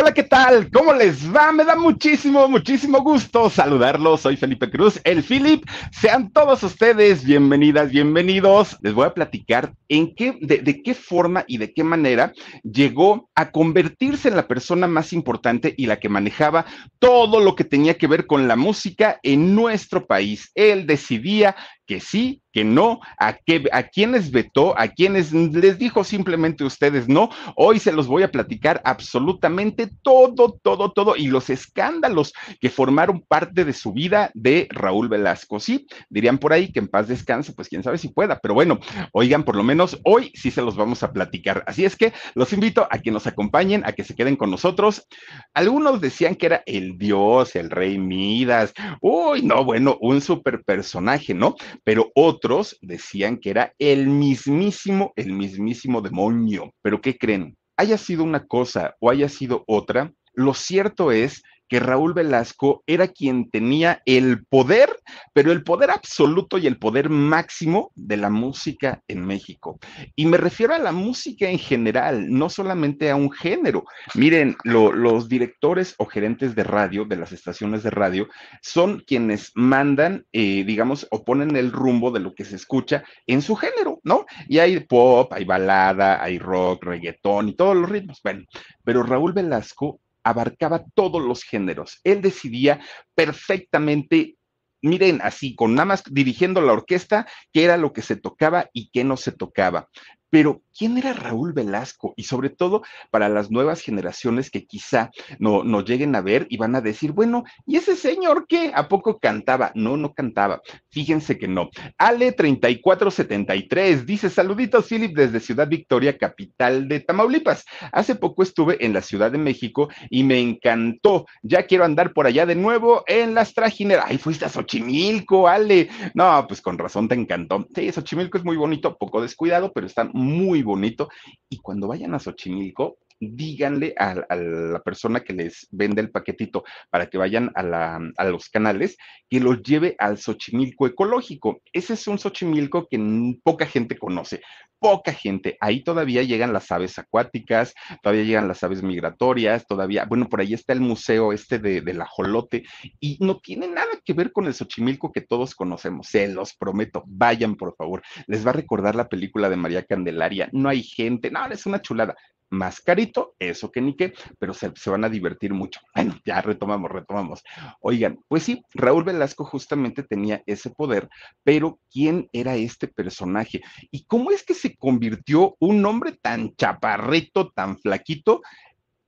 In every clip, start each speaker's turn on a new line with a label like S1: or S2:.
S1: Hola, ¿qué tal? ¿Cómo les va? Me da muchísimo, muchísimo gusto saludarlos. Soy Felipe Cruz, el Philip. Sean todos ustedes bienvenidas, bienvenidos. Les voy a platicar en qué, de, de, qué forma y de qué manera llegó a convertirse en la persona más importante y la que manejaba todo lo que tenía que ver con la música en nuestro país. Él decidía que sí, que no, a, qué, a quienes vetó, a quienes les dijo simplemente ustedes no. Hoy se los voy a platicar absolutamente todo, todo, todo y los escándalos que formaron parte de su vida de Raúl Velasco. Sí, dirían por ahí que en paz descanse, pues quién sabe si pueda, pero bueno, oigan, por lo menos hoy sí se los vamos a platicar. Así es que los invito a que nos acompañen, a que se queden con nosotros. Algunos decían que era el dios, el rey Midas. Uy, no, bueno, un super personaje, ¿no? Pero otros decían que era el mismísimo, el mismísimo demonio. Pero ¿qué creen? Haya sido una cosa o haya sido otra, lo cierto es que Raúl Velasco era quien tenía el poder, pero el poder absoluto y el poder máximo de la música en México. Y me refiero a la música en general, no solamente a un género. Miren, lo, los directores o gerentes de radio, de las estaciones de radio, son quienes mandan, eh, digamos, o ponen el rumbo de lo que se escucha en su género, ¿no? Y hay pop, hay balada, hay rock, reggaetón y todos los ritmos. Bueno, pero Raúl Velasco abarcaba todos los géneros. Él decidía perfectamente miren, así, con nada más dirigiendo la orquesta, qué era lo que se tocaba y qué no se tocaba. Pero, ¿quién era Raúl Velasco? Y sobre todo para las nuevas generaciones que quizá no, no lleguen a ver y van a decir, bueno, ¿y ese señor qué? ¿A poco cantaba? No, no cantaba. Fíjense que no. Ale 3473 dice, saluditos, Philip, desde Ciudad Victoria, capital de Tamaulipas. Hace poco estuve en la Ciudad de México y me encantó. Ya quiero andar por allá de nuevo en las trajineras. Ay, fuiste a Xochimilco, Ale. No, pues con razón te encantó. Sí, Xochimilco es muy bonito, poco descuidado, pero está muy bonito. Y cuando vayan a Xochimilco, díganle a, la persona que les vende el paquetito para que vayan a, la, los canales que los lleve al Xochimilco ecológico. Ese es un Xochimilco que poca gente conoce, poca gente. Ahí todavía llegan las aves acuáticas, todavía llegan las aves migratorias, todavía, bueno, por ahí está el museo este de, del ajolote y no tiene nada que ver con el Xochimilco que todos conocemos. Se los prometo, vayan por favor. Les va a recordar la película de María Candelaria. No hay gente, no, es una chulada más carito, eso que ni qué, pero se, van a divertir mucho. Bueno, ya retomamos, retomamos. Oigan, pues sí, Raúl Velasco justamente tenía ese poder, pero ¿quién era este personaje? ¿Y cómo es que se convirtió un hombre tan chaparrito, tan flaquito,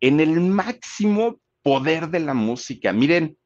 S1: en el máximo poder de la música? Miren,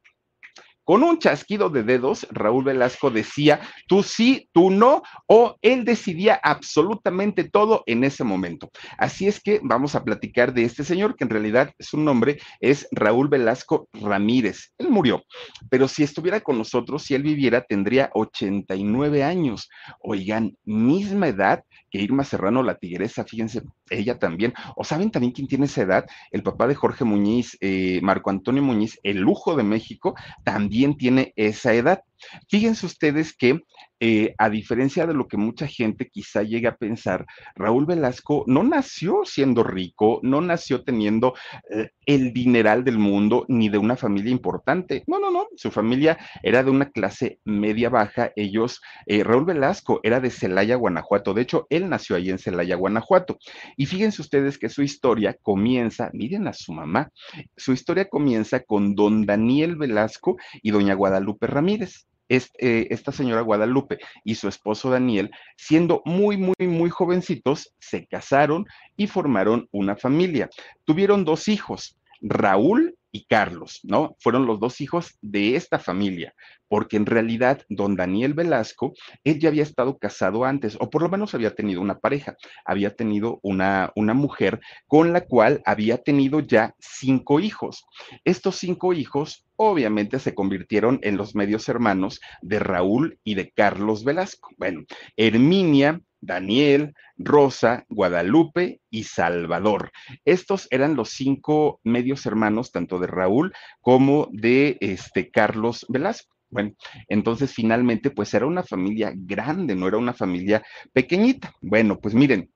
S1: con un chasquido de dedos, Raúl Velasco decía, tú sí, tú no, o él decidía absolutamente todo en ese momento. Así es que vamos a platicar de este señor, que en realidad su nombre es Raúl Velasco Ramírez. Él murió, pero si estuviera con nosotros, si él viviera, tendría 89 años. Oigan, misma edad que Irma Serrano, la tigresa, fíjense, ella también. O saben también quién tiene esa edad, el papá de Jorge Muñiz, eh, Marco Antonio Muñiz, el lujo de México, también tiene esa edad. Fíjense ustedes que, eh, a diferencia de lo que mucha gente quizá llegue a pensar, Raúl Velasco no nació siendo rico, no nació teniendo eh, el dineral del mundo ni de una familia importante. No, no, no, su familia era de una clase media baja. Ellos, eh, Raúl Velasco era de Celaya, Guanajuato. De hecho, él nació ahí en Celaya, Guanajuato. Y fíjense ustedes que su historia comienza, miren a su mamá, su historia comienza con don Daniel Velasco y doña Guadalupe Ramírez este, esta señora Guadalupe y su esposo Daniel, siendo muy, muy, muy jovencitos, se casaron y formaron una familia. Tuvieron dos hijos, Raúl y Carlos, ¿no? Fueron los dos hijos de esta familia, porque en realidad don Daniel Velasco, él ya había estado casado antes, o por lo menos había tenido una pareja, había tenido una, una mujer con la cual había tenido ya cinco hijos. Estos cinco hijos obviamente se convirtieron en los medios hermanos de Raúl y de Carlos Velasco. Bueno, Herminia, Daniel, Rosa, Guadalupe y Salvador. Estos eran los cinco medios hermanos, tanto de Raúl como de este Carlos Velasco. Bueno, entonces finalmente pues era una familia grande, no era una familia pequeñita. Bueno, pues miren,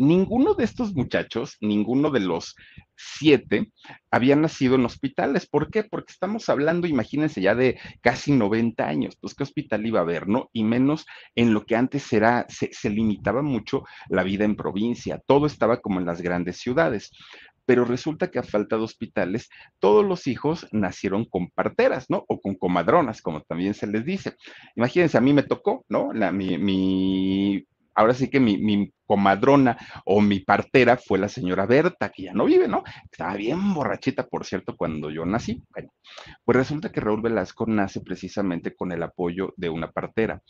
S1: ninguno de estos muchachos, ninguno de los siete, había nacido en hospitales. ¿Por qué? Porque estamos hablando, imagínense, ya de casi 90 años. Pues, ¿qué hospital iba a haber, no? Y menos en lo que antes era, se, se limitaba mucho la vida en provincia. Todo estaba como en las grandes ciudades pero resulta que a falta de hospitales, todos los hijos nacieron con parteras, ¿no? O con comadronas, como también se les dice. Imagínense, a mí me tocó, ¿no? La, mi, mi ahora sí que mi, comadrona o mi partera fue la señora Berta, que ya no vive, ¿no? Estaba bien borrachita, por cierto, cuando yo nací. Bueno, pues resulta que Raúl Velasco nace precisamente con el apoyo de una partera,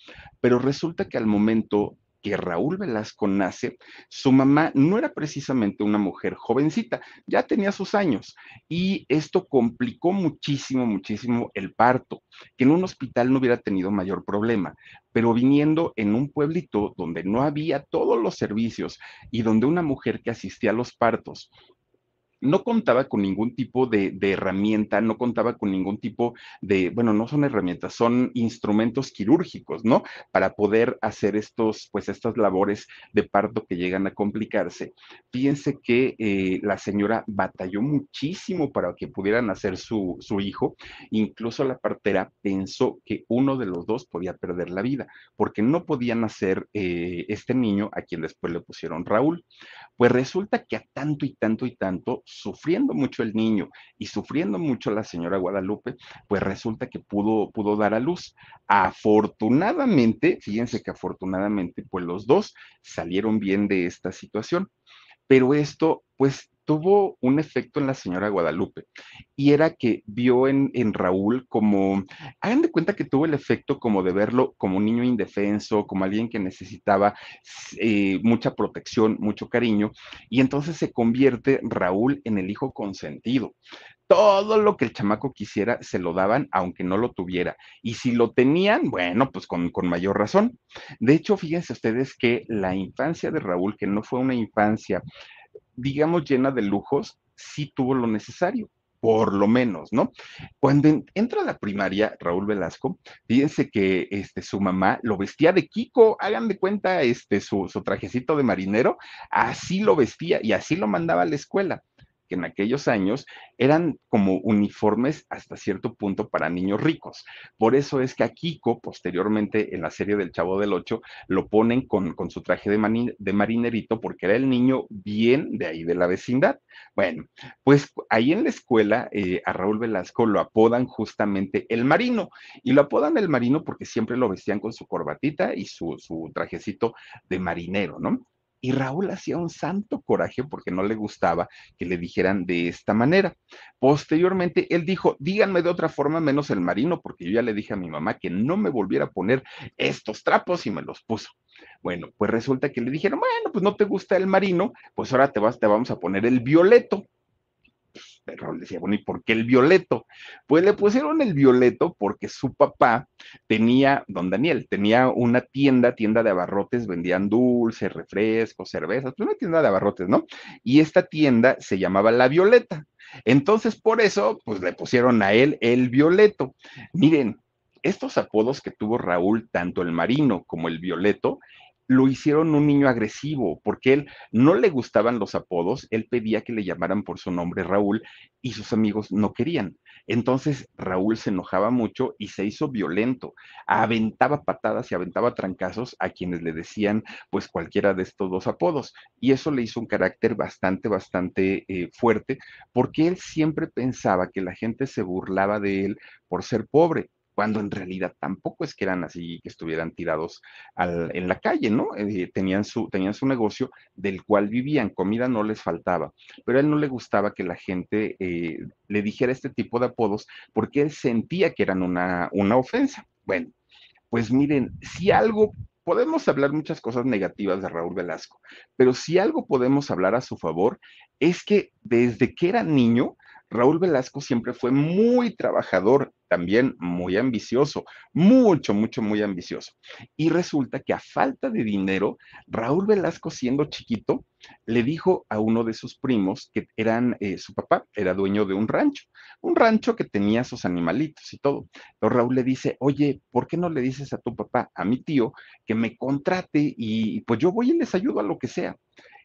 S1: pero resulta que al momento que Raúl Velasco nace, su mamá no era precisamente una mujer jovencita, ya tenía sus años y esto complicó muchísimo, muchísimo el parto, que en un hospital no hubiera tenido mayor problema, pero viniendo en un pueblito donde no había todos los servicios y donde una mujer que asistía a los partos no contaba con ningún tipo de, de, herramienta, no contaba con ningún tipo de, bueno, no son herramientas, son instrumentos quirúrgicos, ¿no? Para poder hacer estos, pues estas labores de parto que llegan a complicarse. Fíjense que eh, la señora batalló muchísimo para que pudieran hacer su, su hijo, incluso la partera pensó que uno de los dos podía perder la vida, porque no podían hacer eh, este niño a quien después le pusieron Raúl. Pues resulta que a tanto y tanto y tanto sufriendo mucho el niño y sufriendo mucho la señora Guadalupe, pues resulta que pudo, pudo dar a luz. Afortunadamente, fíjense que afortunadamente, pues los dos salieron bien de esta situación. Pero esto, pues tuvo un efecto en la señora Guadalupe y era que vio en, en, Raúl como, hagan de cuenta que tuvo el efecto como de verlo como un niño indefenso, como alguien que necesitaba eh, mucha protección, mucho cariño, y entonces se convierte Raúl en el hijo consentido. Todo lo que el chamaco quisiera se lo daban, aunque no lo tuviera. Y si lo tenían, bueno, pues con, con mayor razón. De hecho, fíjense ustedes que la infancia de Raúl, que no fue una infancia digamos, llena de lujos, sí tuvo lo necesario, por lo menos, ¿no? Cuando entra a la primaria, Raúl Velasco, fíjense que este, su mamá lo vestía de Kiko, hagan de cuenta este, su, su trajecito de marinero, así lo vestía y así lo mandaba a la escuela que en aquellos años eran como uniformes hasta cierto punto para niños ricos. Por eso es que a Kiko, posteriormente en la serie del Chavo del Ocho, lo ponen con, con su traje de, de marinerito porque era el niño bien de ahí de la vecindad. Bueno, pues ahí en la escuela eh, a Raúl Velasco lo apodan justamente el marino y lo apodan el marino porque siempre lo vestían con su corbatita y su, su trajecito de marinero, ¿no? Y Raúl hacía un santo coraje porque no le gustaba que le dijeran de esta manera. Posteriormente, él dijo, díganme de otra forma menos el marino, porque yo ya le dije a mi mamá que no me volviera a poner estos trapos y me los puso. Bueno, pues resulta que le dijeron, bueno, pues no te gusta el marino, pues ahora te, vamos a poner el violeto. Pero le decía, bueno, ¿y por qué el violeto? Pues le pusieron el violeto porque su papá tenía, don Daniel, tenía una tienda, tienda de abarrotes, vendían dulces, refrescos, cervezas, pues una tienda de abarrotes, ¿no? Y esta tienda se llamaba La Violeta. Entonces, por eso, pues le pusieron a él el violeto. Miren, estos apodos que tuvo Raúl, tanto el marino como el violeto, lo hicieron un niño agresivo, porque él no le gustaban los apodos, él pedía que le llamaran por su nombre Raúl y sus amigos no querían. Entonces Raúl se enojaba mucho y se hizo violento, aventaba patadas y aventaba trancazos a quienes le decían pues cualquiera de estos dos apodos. Y eso le hizo un carácter bastante, bastante eh, fuerte, porque él siempre pensaba que la gente se burlaba de él por ser pobre cuando en realidad tampoco es que eran así, que estuvieran tirados en la calle, ¿no? Eh, tenían, su, tenían su negocio del cual vivían, comida no les faltaba, pero a él no le gustaba que la gente eh, le dijera este tipo de apodos porque él sentía que eran una, una ofensa. Bueno, pues miren, si algo podemos hablar muchas cosas negativas de Raúl Velasco, pero si algo podemos hablar a su favor es que desde que era niño, Raúl Velasco siempre fue muy trabajador, también muy ambicioso, mucho, mucho, muy ambicioso. Y resulta que a falta de dinero, Raúl Velasco siendo chiquito, le dijo a uno de sus primos que eran, eh, su papá era dueño de un rancho, un rancho que tenía sus animalitos y todo. Pero Raúl le dice, oye, ¿por qué no le dices a tu papá, a mi tío, que me contrate y pues yo voy y les ayudo a lo que sea?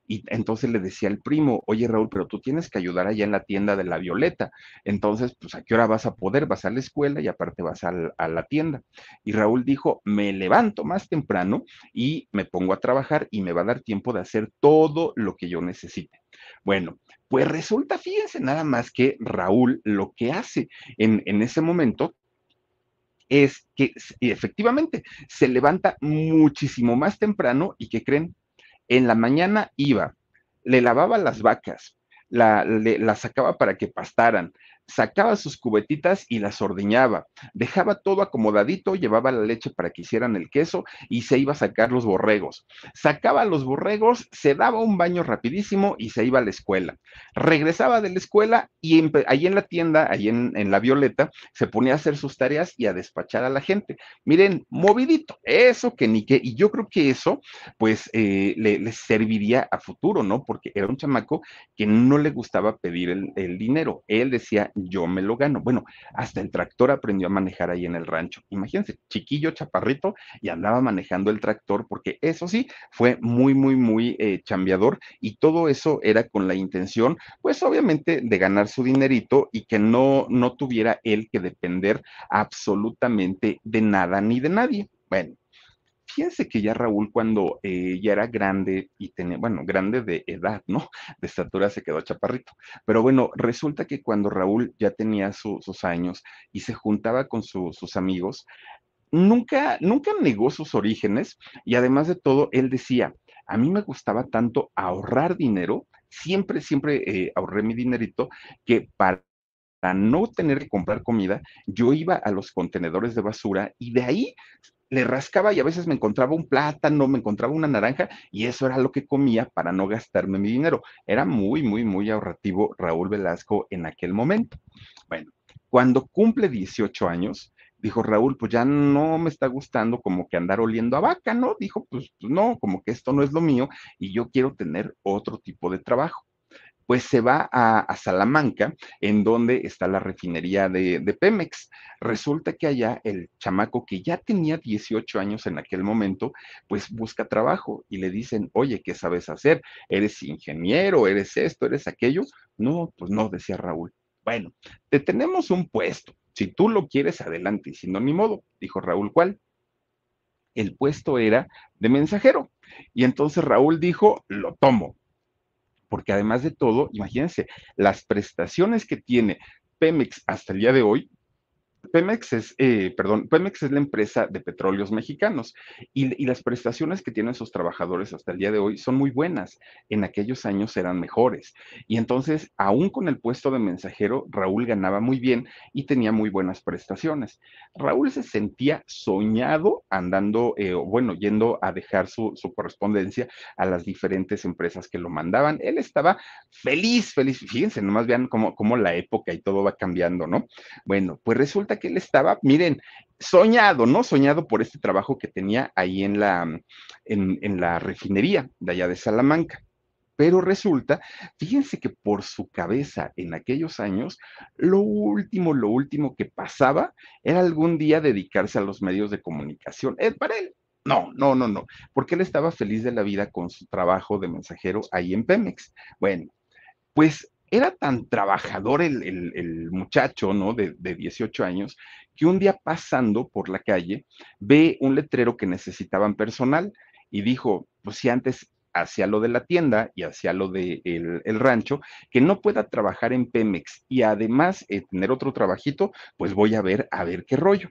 S1: Y entonces le decía al primo, oye Raúl, pero tú tienes que ayudar allá en la tienda de la Violeta. Entonces, pues a qué hora vas a poder, vas a la escuela y aparte vas a la tienda. Y Raúl dijo, me levanto más temprano y me pongo a trabajar y me va a dar tiempo de hacer todo lo que yo necesite. Bueno, pues resulta, fíjense nada más que Raúl lo que hace en, en ese momento es que efectivamente se levanta muchísimo más temprano y que creen, en la mañana iba, le lavaba las vacas, la, la sacaba para que pastaran, sacaba sus cubetitas y las ordeñaba, dejaba todo acomodadito, llevaba la leche para que hicieran el queso y se iba a sacar los borregos. Sacaba los borregos, se daba un baño rapidísimo y se iba a la escuela. Regresaba de la escuela y ahí en la tienda, ahí en, la Violeta, se ponía a hacer sus tareas y a despachar a la gente. Miren, movidito, eso que ni qué, y yo creo que eso, pues, eh, le, serviría a futuro, ¿no? Porque era un chamaco que no le gustaba pedir el dinero. Él decía, yo me lo gano. Bueno, hasta el tractor aprendió a manejar ahí en el rancho. Imagínense, chiquillo, chaparrito, y andaba manejando el tractor, porque eso sí, fue muy, muy, muy eh, chambeador, y todo eso era con la intención, pues obviamente, de ganar su dinerito y que no, no tuviera él que depender absolutamente de nada ni de nadie. Bueno, fíjense que ya Raúl cuando eh, ya era grande y tenía, bueno, grande de edad, ¿no? De estatura se quedó chaparrito. Pero bueno, resulta que cuando Raúl ya tenía sus años y se juntaba con sus amigos, nunca, nunca negó sus orígenes y además de todo, él decía, a mí me gustaba tanto ahorrar dinero, siempre, siempre eh, ahorré mi dinerito, que para no tener que comprar comida, yo iba a los contenedores de basura y de ahí le rascaba y a veces me encontraba un plátano, me encontraba una naranja y eso era lo que comía para no gastarme mi dinero. Era muy, muy, muy ahorrativo Raúl Velasco en aquel momento. Bueno, cuando cumple 18 años, dijo Raúl, pues ya no me está gustando como que andar oliendo a vaca, ¿no? Dijo, pues, no, como que esto no es lo mío y yo quiero tener otro tipo de trabajo pues se va a, Salamanca, en donde está la refinería de, Pemex. Resulta que allá el chamaco que ya tenía 18 años en aquel momento, pues busca trabajo y le dicen, oye, ¿qué sabes hacer? ¿Eres ingeniero? ¿Eres esto? ¿Eres aquello? No, pues no, decía Raúl. Bueno, te tenemos un puesto. Si tú lo quieres, adelante. Y si no, ni modo, dijo Raúl, ¿cuál? El puesto era de mensajero. Y entonces Raúl dijo, lo tomo porque además de todo, imagínense, las prestaciones que tiene Pemex hasta el día de hoy Pemex es, eh, perdón, Pemex es la empresa de petróleos mexicanos y, las prestaciones que tienen sus trabajadores hasta el día de hoy son muy buenas. En aquellos años eran mejores. Y entonces, aún con el puesto de mensajero, Raúl ganaba muy bien y tenía muy buenas prestaciones. Raúl se sentía soñado andando, eh, bueno, yendo a dejar su, correspondencia a las diferentes empresas que lo mandaban. Él estaba feliz, feliz. Fíjense, nomás vean cómo, cómo la época y todo va cambiando, ¿no? Bueno, pues resulta que él estaba, miren, soñado, ¿no? Soñado por este trabajo que tenía ahí en la, en, la refinería de allá de Salamanca. Pero resulta, fíjense que por su cabeza en aquellos años, lo último, lo último que pasaba era algún día dedicarse a los medios de comunicación. Es para él, no, no, no, no, porque él estaba feliz de la vida con su trabajo de mensajero ahí en Pemex. Bueno, pues era tan trabajador el, muchacho, ¿no? De, de, 18 años, que un día pasando por la calle ve un letrero que necesitaban personal y dijo, pues si antes hacía lo de la tienda y hacía lo del de el rancho, que no pueda trabajar en Pemex y además eh, tener otro trabajito, pues voy a ver, a ver qué rollo.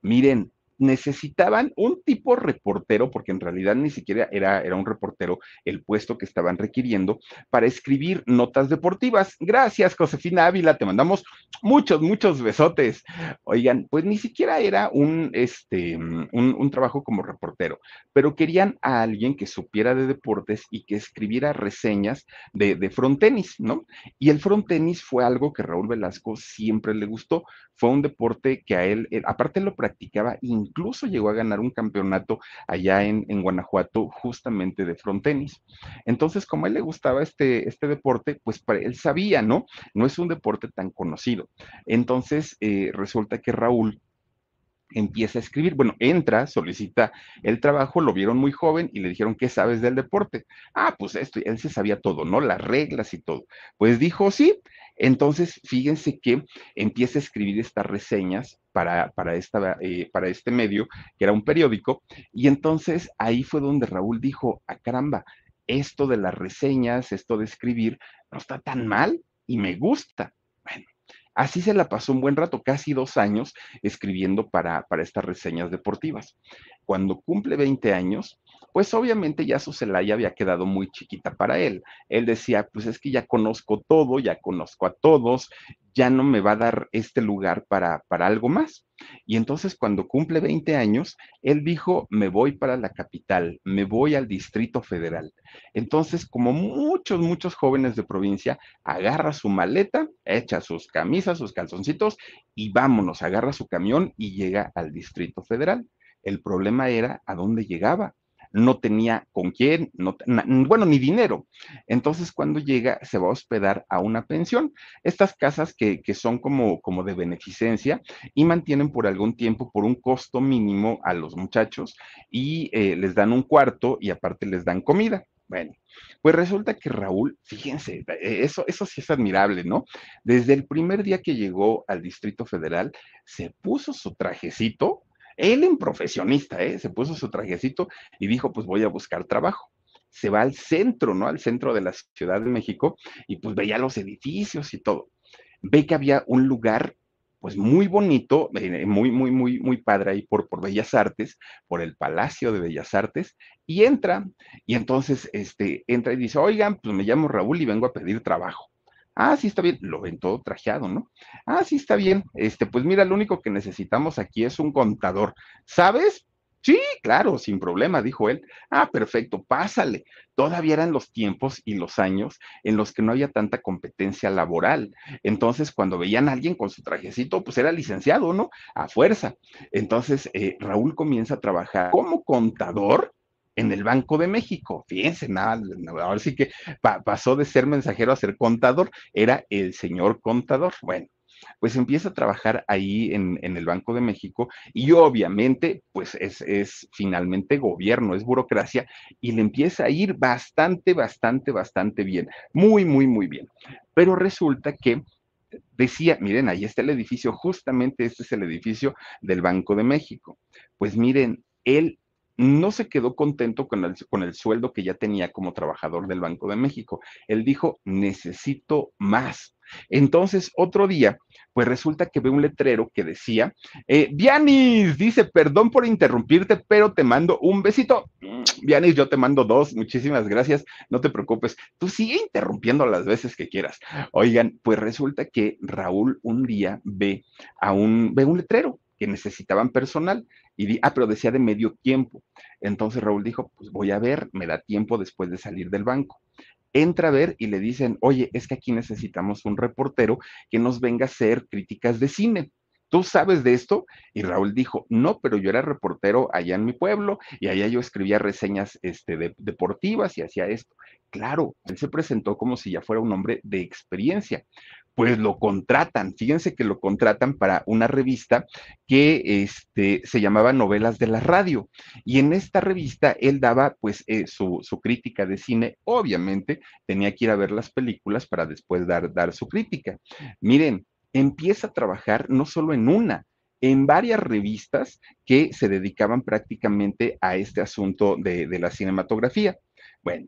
S1: Miren, necesitaban un tipo reportero, porque en realidad ni siquiera era, era un reportero el puesto que estaban requiriendo para escribir notas deportivas. Gracias, Josefina Ávila, te mandamos muchos, muchos besotes. Oigan, pues ni siquiera era un, este, un, trabajo como reportero, pero querían a alguien que supiera de deportes y que escribiera reseñas de, de frontenis, ¿no? Y el frontenis fue algo que Raúl Velasco siempre le gustó. Fue un deporte que a él, aparte lo practicaba incluso llegó a ganar un campeonato allá en, Guanajuato justamente de frontenis. Entonces, como a él le gustaba este, este deporte, pues él sabía, ¿no? No es un deporte tan conocido. Entonces, eh, resulta que Raúl empieza a escribir. Bueno, entra, solicita el trabajo, lo vieron muy joven y le dijeron, ¿qué sabes del deporte? Ah, pues esto, él se sabía todo, ¿no? Las reglas y todo. Pues dijo, sí. Entonces, fíjense que empieza a escribir estas reseñas para, para, esta, eh, para este medio, que era un periódico, y entonces ahí fue donde Raúl dijo, a ah, caramba, esto de las reseñas, esto de escribir, no está tan mal y me gusta. Bueno, Así se la pasó un buen rato, casi dos años, escribiendo para, para estas reseñas deportivas. Cuando cumple 20 años, pues obviamente ya su Celaya había quedado muy chiquita para él. Él decía, pues es que ya conozco todo, ya conozco a todos, ya no me va a dar este lugar para, para algo más. Y entonces cuando cumple 20 años, él dijo, me voy para la capital, me voy al Distrito Federal. Entonces, como muchos, muchos jóvenes de provincia, agarra su maleta, echa sus camisas, sus calzoncitos y vámonos, agarra su camión y llega al Distrito Federal. El problema era a dónde llegaba no tenía con quién, no, bueno, ni dinero. Entonces, cuando llega, se va a hospedar a una pensión. Estas casas que, son como, como de beneficencia y mantienen por algún tiempo, por un costo mínimo a los muchachos y eh, les dan un cuarto y aparte les dan comida. Bueno, pues resulta que Raúl, fíjense, eh, eso, eso sí es admirable, ¿no? Desde el primer día que llegó al Distrito Federal, se puso su trajecito, él en profesionista, ¿eh? se puso su trajecito y dijo, pues voy a buscar trabajo. Se va al centro, ¿no? Al centro de la Ciudad de México y pues veía los edificios y todo. Ve que había un lugar pues muy bonito, eh, muy, muy, muy, muy padre ahí por, por Bellas Artes, por el Palacio de Bellas Artes, y entra, y entonces este, entra y dice, oigan, pues me llamo Raúl y vengo a pedir trabajo. Ah, sí está bien, lo ven todo trajeado, ¿no? Ah, sí está bien. Este, pues mira, lo único que necesitamos aquí es un contador. ¿Sabes? Sí, claro, sin problema, dijo él. Ah, perfecto, pásale. Todavía eran los tiempos y los años en los que no había tanta competencia laboral. Entonces, cuando veían a alguien con su trajecito, pues era licenciado, ¿no? A fuerza. Entonces, eh, Raúl comienza a trabajar como contador en el Banco de México. Fíjense, nada, ahora sí que pasó de ser mensajero a ser contador, era el señor contador. Bueno, pues empieza a trabajar ahí en, el Banco de México y obviamente pues es, es, finalmente gobierno, es burocracia y le empieza a ir bastante, bastante, bastante bien, muy, muy, muy bien. Pero resulta que decía, miren, ahí está el edificio, justamente este es el edificio del Banco de México. Pues miren, él no se quedó contento con el, con el, sueldo que ya tenía como trabajador del Banco de México. Él dijo, necesito más. Entonces, otro día, pues resulta que ve un letrero que decía, eh, Dianis, dice, perdón por interrumpirte, pero te mando un besito. Dianis, yo te mando dos, muchísimas gracias, no te preocupes, tú sigue interrumpiendo las veces que quieras. Oigan, pues resulta que Raúl un día ve a un, ve un letrero que necesitaban personal. Y di, ah, pero decía de medio tiempo. Entonces Raúl dijo, pues voy a ver, me da tiempo después de salir del banco. Entra a ver y le dicen, oye, es que aquí necesitamos un reportero que nos venga a hacer críticas de cine. ¿Tú sabes de esto? Y Raúl dijo, no, pero yo era reportero allá en mi pueblo y allá yo escribía reseñas este, deportivas y hacía esto. Claro, él se presentó como si ya fuera un hombre de experiencia pues lo contratan. Fíjense que lo contratan para una revista que este, se llamaba Novelas de la Radio. Y en esta revista él daba pues eh, su, crítica de cine. Obviamente tenía que ir a ver las películas para después dar, dar su crítica. Miren, empieza a trabajar no solo en una, en varias revistas que se dedicaban prácticamente a este asunto de, de la cinematografía. Bueno,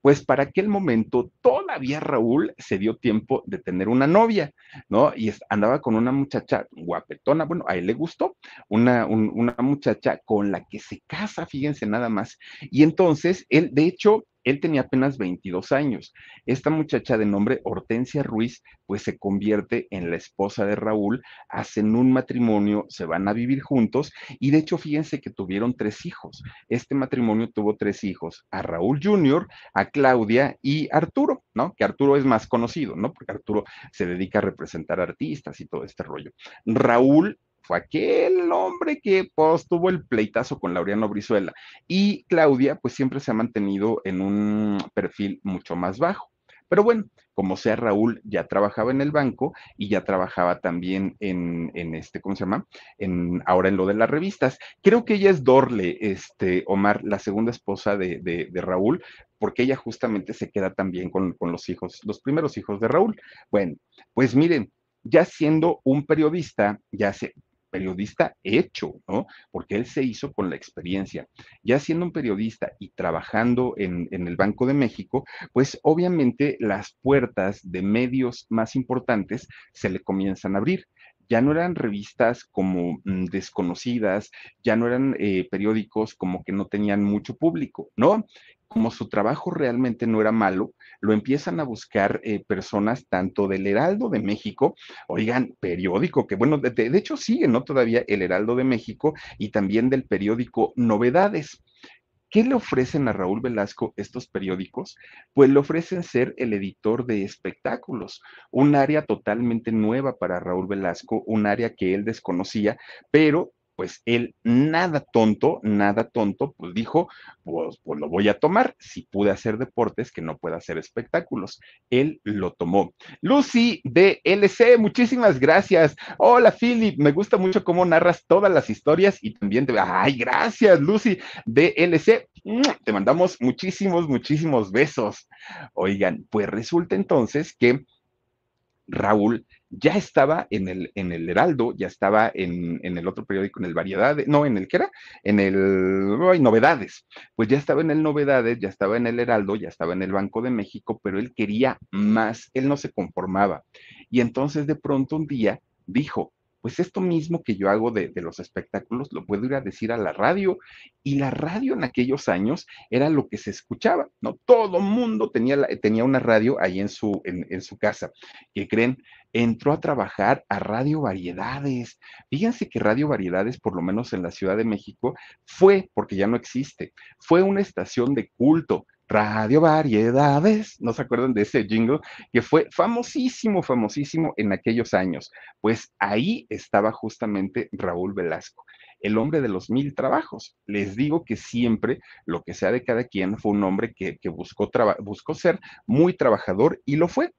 S1: pues para aquel momento todavía Raúl se dio tiempo de tener una novia, ¿no? Y andaba con una muchacha guapetona, bueno, a él le gustó, una, una muchacha con la que se casa, fíjense nada más. Y entonces, él, de hecho, él tenía apenas 22 años. Esta muchacha de nombre Hortensia Ruiz, pues se convierte en la esposa de Raúl, hacen un matrimonio, se van a vivir juntos y de hecho fíjense que tuvieron tres hijos. Este matrimonio tuvo tres hijos, a Raúl Jr., a Claudia y Arturo, ¿no? Que Arturo es más conocido, ¿no? Porque Arturo se dedica a representar artistas y todo este rollo. Raúl fue aquel hombre que pues, el pleitazo con Laureano Brizuela. Y Claudia, pues siempre se ha mantenido en un perfil mucho más bajo. Pero bueno, como sea, Raúl ya trabajaba en el banco y ya trabajaba también en, en este, ¿cómo se llama? En, ahora en lo de las revistas. Creo que ella es Dorle, este, Omar, la segunda esposa de, de, de Raúl, porque ella justamente se queda también con, con los hijos, los primeros hijos de Raúl. Bueno, pues miren, ya siendo un periodista, ya se, periodista hecho, ¿no? Porque él se hizo con la experiencia. Ya siendo un periodista y trabajando en, el Banco de México, pues obviamente las puertas de medios más importantes se le comienzan a abrir ya no eran revistas como mm, desconocidas, ya no eran eh, periódicos como que no tenían mucho público, ¿no? Como su trabajo realmente no era malo, lo empiezan a buscar eh, personas tanto del Heraldo de México, oigan, periódico, que bueno, de, de hecho sigue, ¿no? Todavía el Heraldo de México y también del periódico Novedades. ¿Qué le ofrecen a Raúl Velasco estos periódicos? Pues le ofrecen ser el editor de espectáculos, un área totalmente nueva para Raúl Velasco, un área que él desconocía, pero pues él nada tonto, nada tonto, pues dijo, pues, pues, lo voy a tomar. Si pude hacer deportes, que no pueda hacer espectáculos. Él lo tomó. Lucy de LC, muchísimas gracias. Hola, Philip, me gusta mucho cómo narras todas las historias y también te... Ay, gracias, Lucy de LC. Te mandamos muchísimos, muchísimos besos. Oigan, pues resulta entonces que Raúl ya estaba en el, en el Heraldo, ya estaba en, en, el otro periódico, en el Variedades, no, en el que era, en el oh, Novedades, pues ya estaba en el Novedades, ya estaba en el Heraldo, ya estaba en el Banco de México, pero él quería más, él no se conformaba. Y entonces de pronto un día dijo, pues esto mismo que yo hago de, los espectáculos lo puedo ir a decir a la radio. Y la radio en aquellos años era lo que se escuchaba, ¿no? Todo mundo tenía, tenía una radio ahí en su, en, en su casa. ¿Qué creen? Entró a trabajar a Radio Variedades. Fíjense que Radio Variedades, por lo menos en la Ciudad de México, fue, porque ya no existe, fue una estación de culto Radio Variedades, ¿no se acuerdan de ese jingle? Que fue famosísimo, famosísimo en aquellos años. Pues ahí estaba justamente Raúl Velasco, el hombre de los mil trabajos. Les digo que siempre, lo que sea de cada quien, fue un hombre que, buscó ser muy trabajador y lo fue.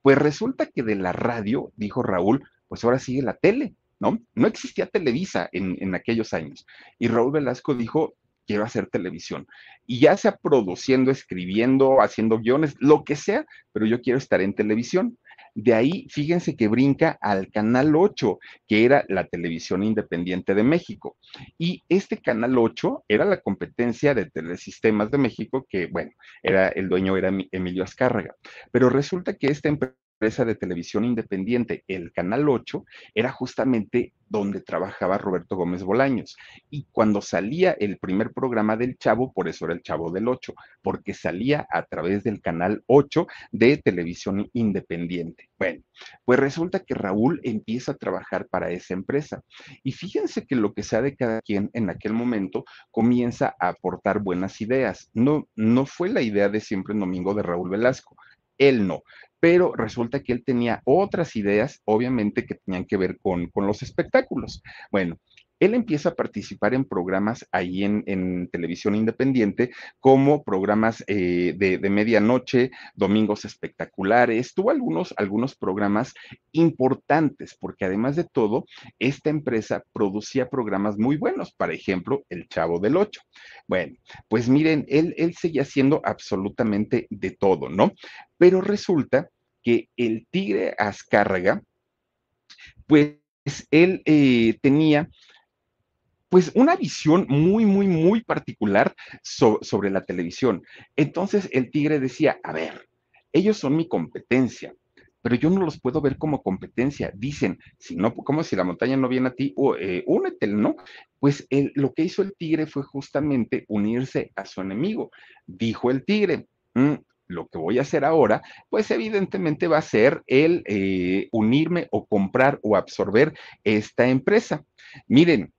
S1: Pues resulta que de la radio, dijo Raúl, pues ahora sigue la tele, ¿no? No existía Televisa en, en aquellos años. Y Raúl Velasco dijo, quiero hacer televisión. Y ya sea produciendo, escribiendo, haciendo guiones, lo que sea, pero yo quiero estar en televisión. De ahí, fíjense que brinca al Canal 8, que era la televisión independiente de México. Y este Canal 8 era la competencia de Telesistemas de México, que, bueno, era, el dueño era Emilio Azcárraga. Pero resulta que esta empresa empresa de televisión independiente, el Canal 8, era justamente donde trabajaba Roberto Gómez Bolaños. Y cuando salía el primer programa del Chavo, por eso era el Chavo del 8, porque salía a través del Canal 8 de televisión independiente. Bueno, pues resulta que Raúl empieza a trabajar para esa empresa. Y fíjense que lo que sea de cada quien en aquel momento comienza a aportar buenas ideas. No, no fue la idea de siempre en domingo de Raúl Velasco él no. Pero resulta que él tenía otras ideas, obviamente, que tenían que ver con, con los espectáculos. Bueno, él empieza a participar en programas ahí en, en televisión independiente, como programas eh, de, de, medianoche, domingos espectaculares, tuvo algunos, algunos programas importantes, porque además de todo, esta empresa producía programas muy buenos, por ejemplo, El Chavo del Ocho. Bueno, pues miren, él, él seguía haciendo absolutamente de todo, ¿no? Pero resulta que el Tigre Azcárraga, pues él eh, tenía pues una visión muy, muy, muy particular so sobre la televisión. Entonces el tigre decía, a ver, ellos son mi competencia, pero yo no los puedo ver como competencia. Dicen, si no, como si la montaña no viene a ti, o, eh, únete, ¿no? Pues lo que hizo el tigre fue justamente unirse a su enemigo. Dijo el tigre, mm, lo que voy a hacer ahora, pues evidentemente va a ser el eh, unirme o comprar o absorber esta empresa. Miren,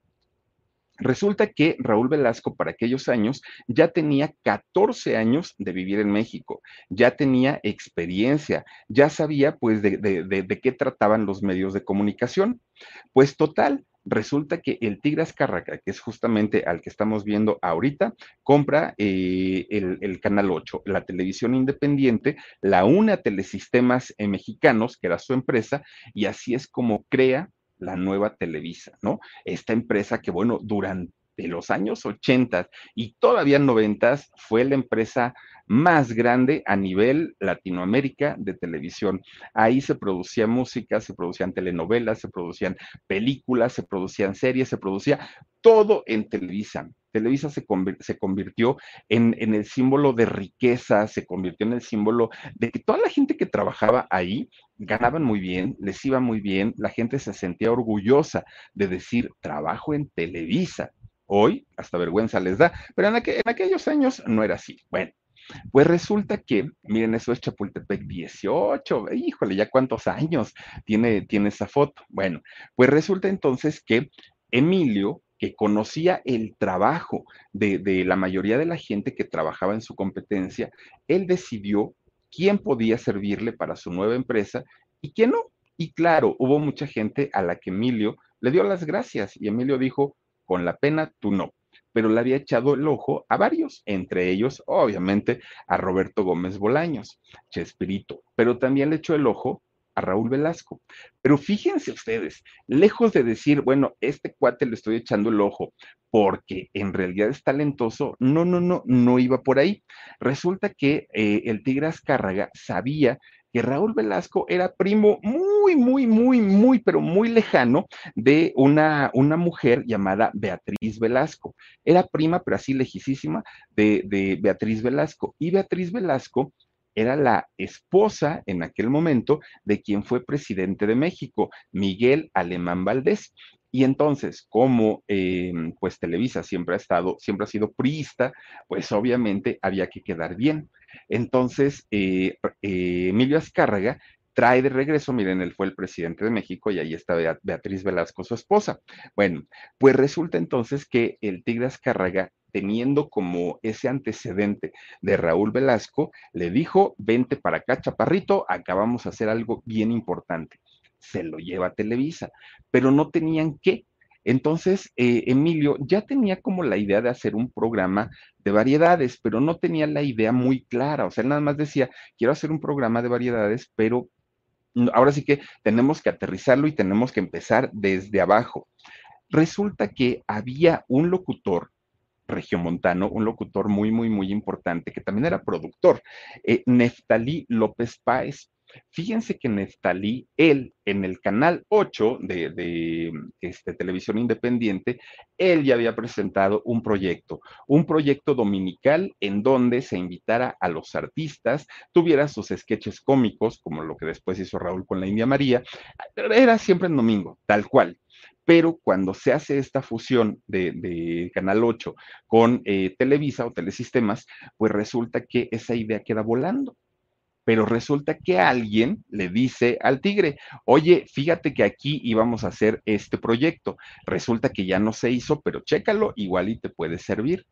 S1: Resulta que Raúl Velasco para aquellos años ya tenía 14 años de vivir en México, ya tenía experiencia, ya sabía pues de, qué trataban los medios de comunicación. Pues total, resulta que el Tigre Azcárraga, que es justamente al que estamos viendo ahorita, compra eh, el, Canal 8, la televisión independiente, la une a Telesistemas eh, Mexicanos, que era su empresa, y así es como crea la nueva Televisa, ¿no? Esta empresa que, bueno, durante los años 80 y todavía 90 fue la empresa más grande a nivel Latinoamérica de televisión. Ahí se producía música, se producían telenovelas, se producían películas, se producían series, se producía todo en Televisa. Televisa se, convirtió en, en, el símbolo de riqueza, se convirtió en el símbolo de que toda la gente que trabajaba ahí ganaban muy bien, les iba muy bien, la gente se sentía orgullosa de decir, trabajo en Televisa. Hoy hasta vergüenza les da, pero en, aquellos años no era así. Bueno, pues resulta que, miren, eso es Chapultepec 18, híjole, ya cuántos años tiene, tiene esa foto. Bueno, pues resulta entonces que Emilio, que conocía el trabajo de la mayoría de la gente que trabajaba en su competencia, él decidió quién podía servirle para su nueva empresa y quién no. Y claro, hubo mucha gente a la que Emilio le dio las gracias y Emilio dijo, con la pena, tú no pero le había echado el ojo a varios, entre ellos, obviamente, a Roberto Gómez Bolaños, Chespirito, pero también le echó el ojo a Raúl Velasco. Pero fíjense ustedes, lejos de decir, bueno, este cuate le estoy echando el ojo porque en realidad es talentoso, no, no, no, no iba por ahí. Resulta que eh, el Tigre Azcárraga sabía que Raúl Velasco era primo muy, muy, muy, muy, pero muy lejano de una, una mujer llamada Beatriz Velasco. Era prima, pero así lejísima, de, de Beatriz Velasco. Y Beatriz Velasco era la esposa en aquel momento de quien fue presidente de México, Miguel Alemán Valdés. Y entonces, como eh, pues Televisa siempre ha estado, siempre ha sido priista, pues obviamente había que quedar bien. Entonces, eh, eh, Emilio Azcárraga trae de regreso, miren, él fue el presidente de México y ahí está Beatriz Velasco, su esposa. Bueno, pues resulta entonces que el Tigre Azcárraga, teniendo como ese antecedente de Raúl Velasco, le dijo, vente para acá, chaparrito, acabamos a hacer algo bien importante. Se lo lleva a Televisa, pero no tenían qué, entonces, eh, Emilio ya tenía como la idea de hacer un programa de variedades, pero no tenía la idea muy clara. O sea, él nada más decía, quiero hacer un programa de variedades, pero ahora sí que tenemos que aterrizarlo y tenemos que empezar desde abajo. Resulta que había un locutor regiomontano, un locutor muy, muy, muy importante, que también era productor, eh, Neftalí López Páez. Fíjense que Neftalí, él en el canal 8 de, este, televisión independiente, él ya había presentado un proyecto, un proyecto dominical en donde se invitara a los artistas, tuviera sus sketches cómicos, como lo que después hizo Raúl con la India María, era siempre en domingo, tal cual. Pero cuando se hace esta fusión de, Canal 8 con eh, Televisa o Telesistemas, pues resulta que esa idea queda volando pero resulta que alguien le dice al tigre, oye, fíjate que aquí íbamos a hacer este proyecto, resulta que ya no se hizo, pero chécalo, igual y te puede servir.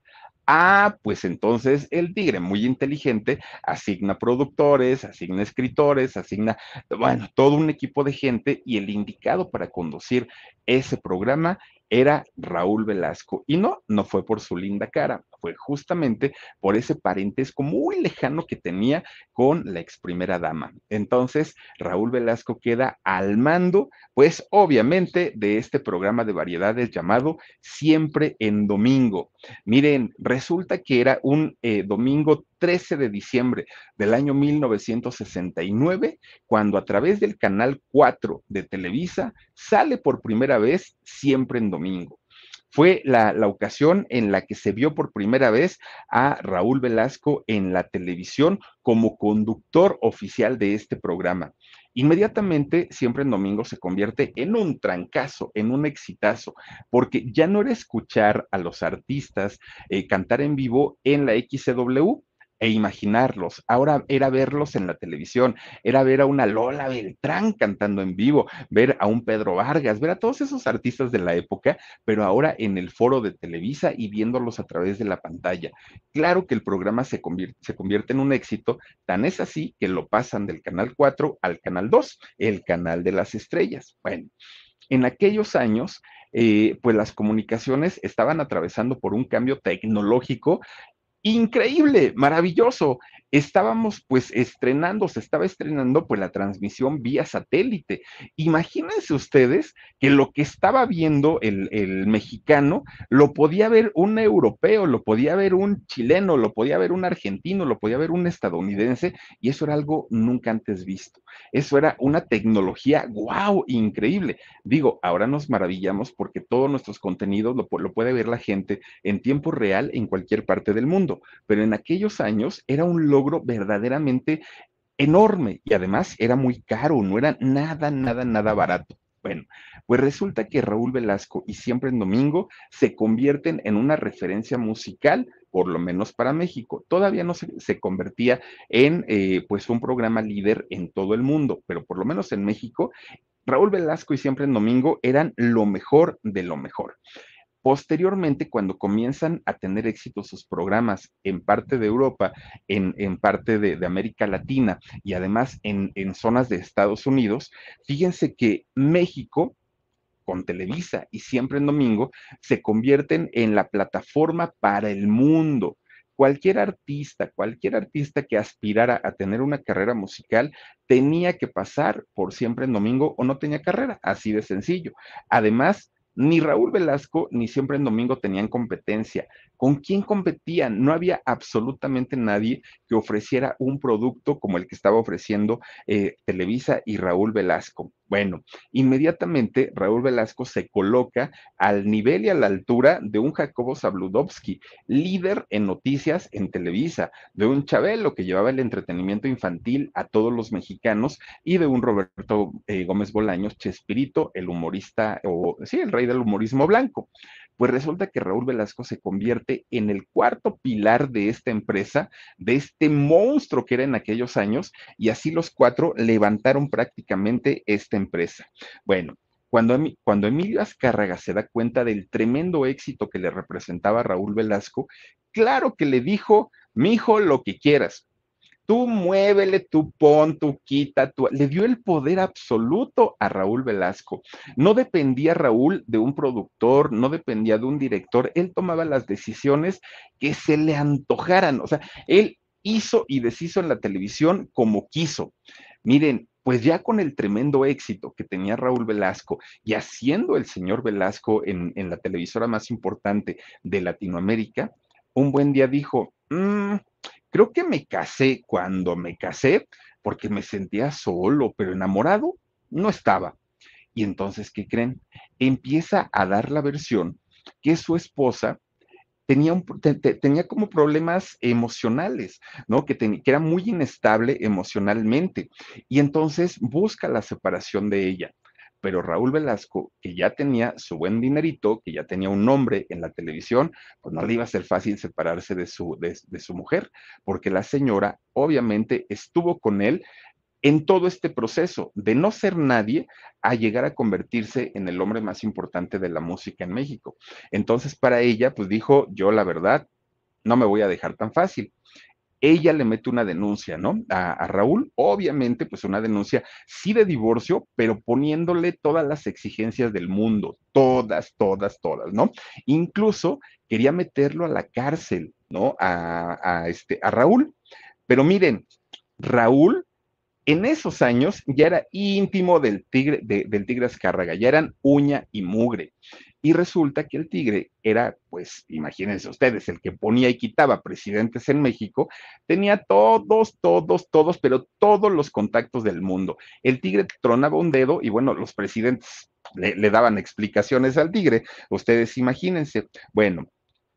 S1: Ah, pues entonces el tigre, muy inteligente, asigna productores, asigna escritores, asigna, bueno, todo un equipo de gente y el indicado para conducir ese programa era Raúl Velasco. Y no, no fue por su linda cara, fue justamente por ese parentesco muy lejano que tenía con la ex primera dama. Entonces, Raúl Velasco queda al mando, pues obviamente, de este programa de variedades llamado Siempre en Domingo. Miren, resulta que era un eh, domingo 13 de diciembre del año 1969, cuando a través del canal 4 de Televisa sale por primera vez Siempre en Domingo fue la, ocasión en la que se vio por primera vez a Raúl Velasco en la televisión como conductor oficial de este programa. Inmediatamente, siempre en domingo se convierte en un trancazo, en un exitazo, porque ya no era escuchar a los artistas eh, cantar en vivo en la XCW, e imaginarlos. Ahora era verlos en la televisión, era ver a una Lola Beltrán cantando en vivo, ver a un Pedro Vargas, ver a todos esos artistas de la época, pero ahora en el foro de Televisa y viéndolos a través de la pantalla. Claro que el programa se convierte, se convierte en un éxito, tan es así que lo pasan del canal 4 al canal 2, el canal de las estrellas. Bueno, en aquellos años eh, pues las comunicaciones estaban atravesando por un cambio tecnológico increíble, maravilloso. Estábamos pues estrenando, se estaba estrenando pues la transmisión vía satélite. Imagínense ustedes que lo que estaba viendo el, el, mexicano lo podía ver un europeo, lo podía ver un chileno, lo podía ver un argentino, lo podía ver un estadounidense y eso era algo nunca antes visto. Eso era una tecnología, wow, increíble. Digo, ahora nos maravillamos porque todos nuestros contenidos lo, lo puede ver la gente en tiempo real en cualquier parte del mundo pero en aquellos años era un logro verdaderamente enorme y además era muy caro, no era nada, nada, nada barato. Bueno, pues resulta que Raúl Velasco y Siempre en Domingo se convierten en una referencia musical, por lo menos para México. Todavía no se, se convertía en eh, pues un programa líder en todo el mundo, pero por lo menos en México, Raúl Velasco y Siempre en Domingo eran lo mejor de lo mejor. Posteriormente, cuando comienzan a tener éxito sus programas en parte de Europa, en, en parte de, América Latina y además en, en zonas de Estados Unidos, fíjense que México con Televisa y siempre en domingo, se convierten en la plataforma para el mundo. Cualquier artista, cualquier artista que aspirara a tener una carrera musical tenía que pasar por siempre en domingo o no tenía carrera, así de sencillo. Además, ni Raúl Velasco ni siempre en domingo tenían competencia. ¿Con quién competían? No había absolutamente nadie ofreciera un producto como el que estaba ofreciendo eh, Televisa y Raúl Velasco. Bueno, inmediatamente Raúl Velasco se coloca al nivel y a la altura de un Jacobo Zabludovsky, líder en noticias en Televisa, de un Chabelo que llevaba el entretenimiento infantil a todos los mexicanos y de un Roberto eh, Gómez Bolaños, Chespirito, el humorista, o sí, el rey del humorismo blanco. Pues resulta que Raúl Velasco se convierte en el cuarto pilar de esta empresa, de este monstruo que era en aquellos años, y así los cuatro levantaron prácticamente esta empresa. Bueno, cuando, Emilio Azcárraga se da cuenta del tremendo éxito que le representaba Raúl Velasco, claro que le dijo, mi hijo, lo que quieras, tú muévele, tú pon, tú quita, tú... le dio el poder absoluto a Raúl Velasco. No dependía Raúl de un productor, no dependía de un director, él tomaba las decisiones que se le antojaran, o sea, él hizo y deshizo en la televisión como quiso. Miren, pues ya con el tremendo éxito que tenía Raúl Velasco y haciendo el señor Velasco en, en la televisora más importante de Latinoamérica, un buen día dijo, mmm, Creo que me casé cuando me casé porque me sentía solo, pero enamorado no estaba. Y entonces, ¿qué creen? Empieza a dar la versión que su esposa tenía, como problemas emocionales, ¿no? Que, que, era muy inestable emocionalmente. Y entonces busca la separación de ella pero Raúl Velasco, que ya tenía su buen dinerito, que ya tenía un nombre en la televisión, pues no le iba a ser fácil separarse de su, de, su mujer, porque la señora obviamente estuvo con él en todo este proceso de no ser nadie a llegar a convertirse en el hombre más importante de la música en México. Entonces, para ella, pues dijo, yo la verdad, no me voy a dejar tan fácil ella le mete una denuncia, ¿no? A, Raúl, obviamente, pues una denuncia sí de divorcio, pero poniéndole todas las exigencias del mundo, todas, todas, todas, ¿no? Incluso quería meterlo a la cárcel, ¿no? A, a este, a Raúl. Pero miren, Raúl en esos años ya era íntimo del tigre, de, del tigre Azcárraga, ya eran uña y mugre. Y resulta que el tigre era, pues, imagínense ustedes, el que ponía y quitaba presidentes en México, tenía todos, todos, todos, pero todos los contactos del mundo. El tigre tronaba un dedo y bueno, los presidentes le, le daban explicaciones al tigre. Ustedes imagínense. Bueno,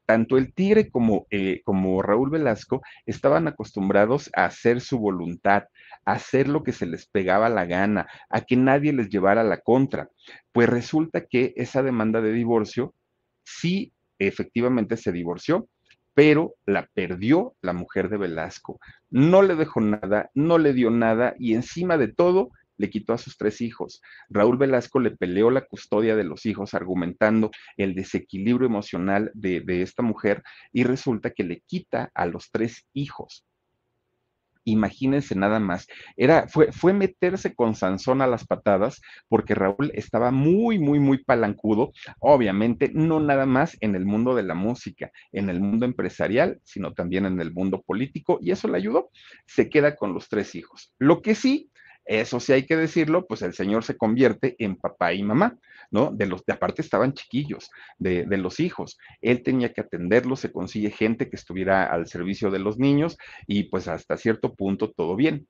S1: tanto el Tigre como, eh, como, Raúl Velasco estaban acostumbrados a hacer su voluntad, a hacer lo que se les pegaba la gana, a que nadie les llevara la contra. Pues resulta que esa demanda de divorcio sí efectivamente se divorció, pero la perdió la mujer de Velasco. No le dejó nada, no le dio nada y encima de todo le quitó a sus tres hijos. Raúl Velasco le peleó la custodia de los hijos argumentando el desequilibrio emocional de, de esta mujer y resulta que le quita a los tres hijos. Imagínense nada más. Era, fue, fue meterse con Sansón a las patadas porque Raúl estaba muy, muy, muy palancudo. Obviamente, no nada más en el mundo de la música, en el mundo empresarial, sino también en el mundo político. Y eso le ayudó. Se queda con los tres hijos. Lo que sí, eso sí hay que decirlo, pues el señor se convierte en papá y mamá, ¿no? De los, de aparte estaban chiquillos, de, de, los hijos. Él tenía que atenderlos, se consigue gente que estuviera al servicio de los niños y pues hasta cierto punto todo bien.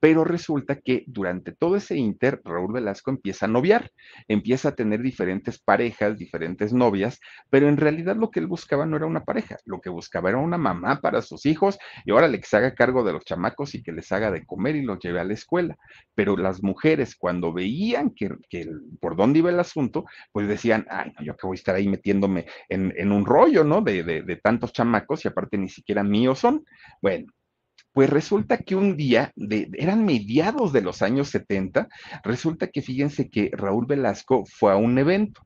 S1: Pero resulta que durante todo ese inter, Raúl Velasco empieza a noviar, empieza a tener diferentes parejas, diferentes novias, pero en realidad lo que él buscaba no era una pareja, lo que buscaba era una mamá para sus hijos y ahora le que se haga cargo de los chamacos y que les haga de comer y los lleve a la escuela. Pero las mujeres cuando veían que, por dónde iba el asunto, pues decían, ay, yo que voy a estar ahí metiéndome en, un rollo, ¿no? De, de, de tantos chamacos y aparte ni siquiera míos son. Bueno, pues resulta que un día, de, eran mediados de los años 70, resulta que fíjense que Raúl Velasco fue a un evento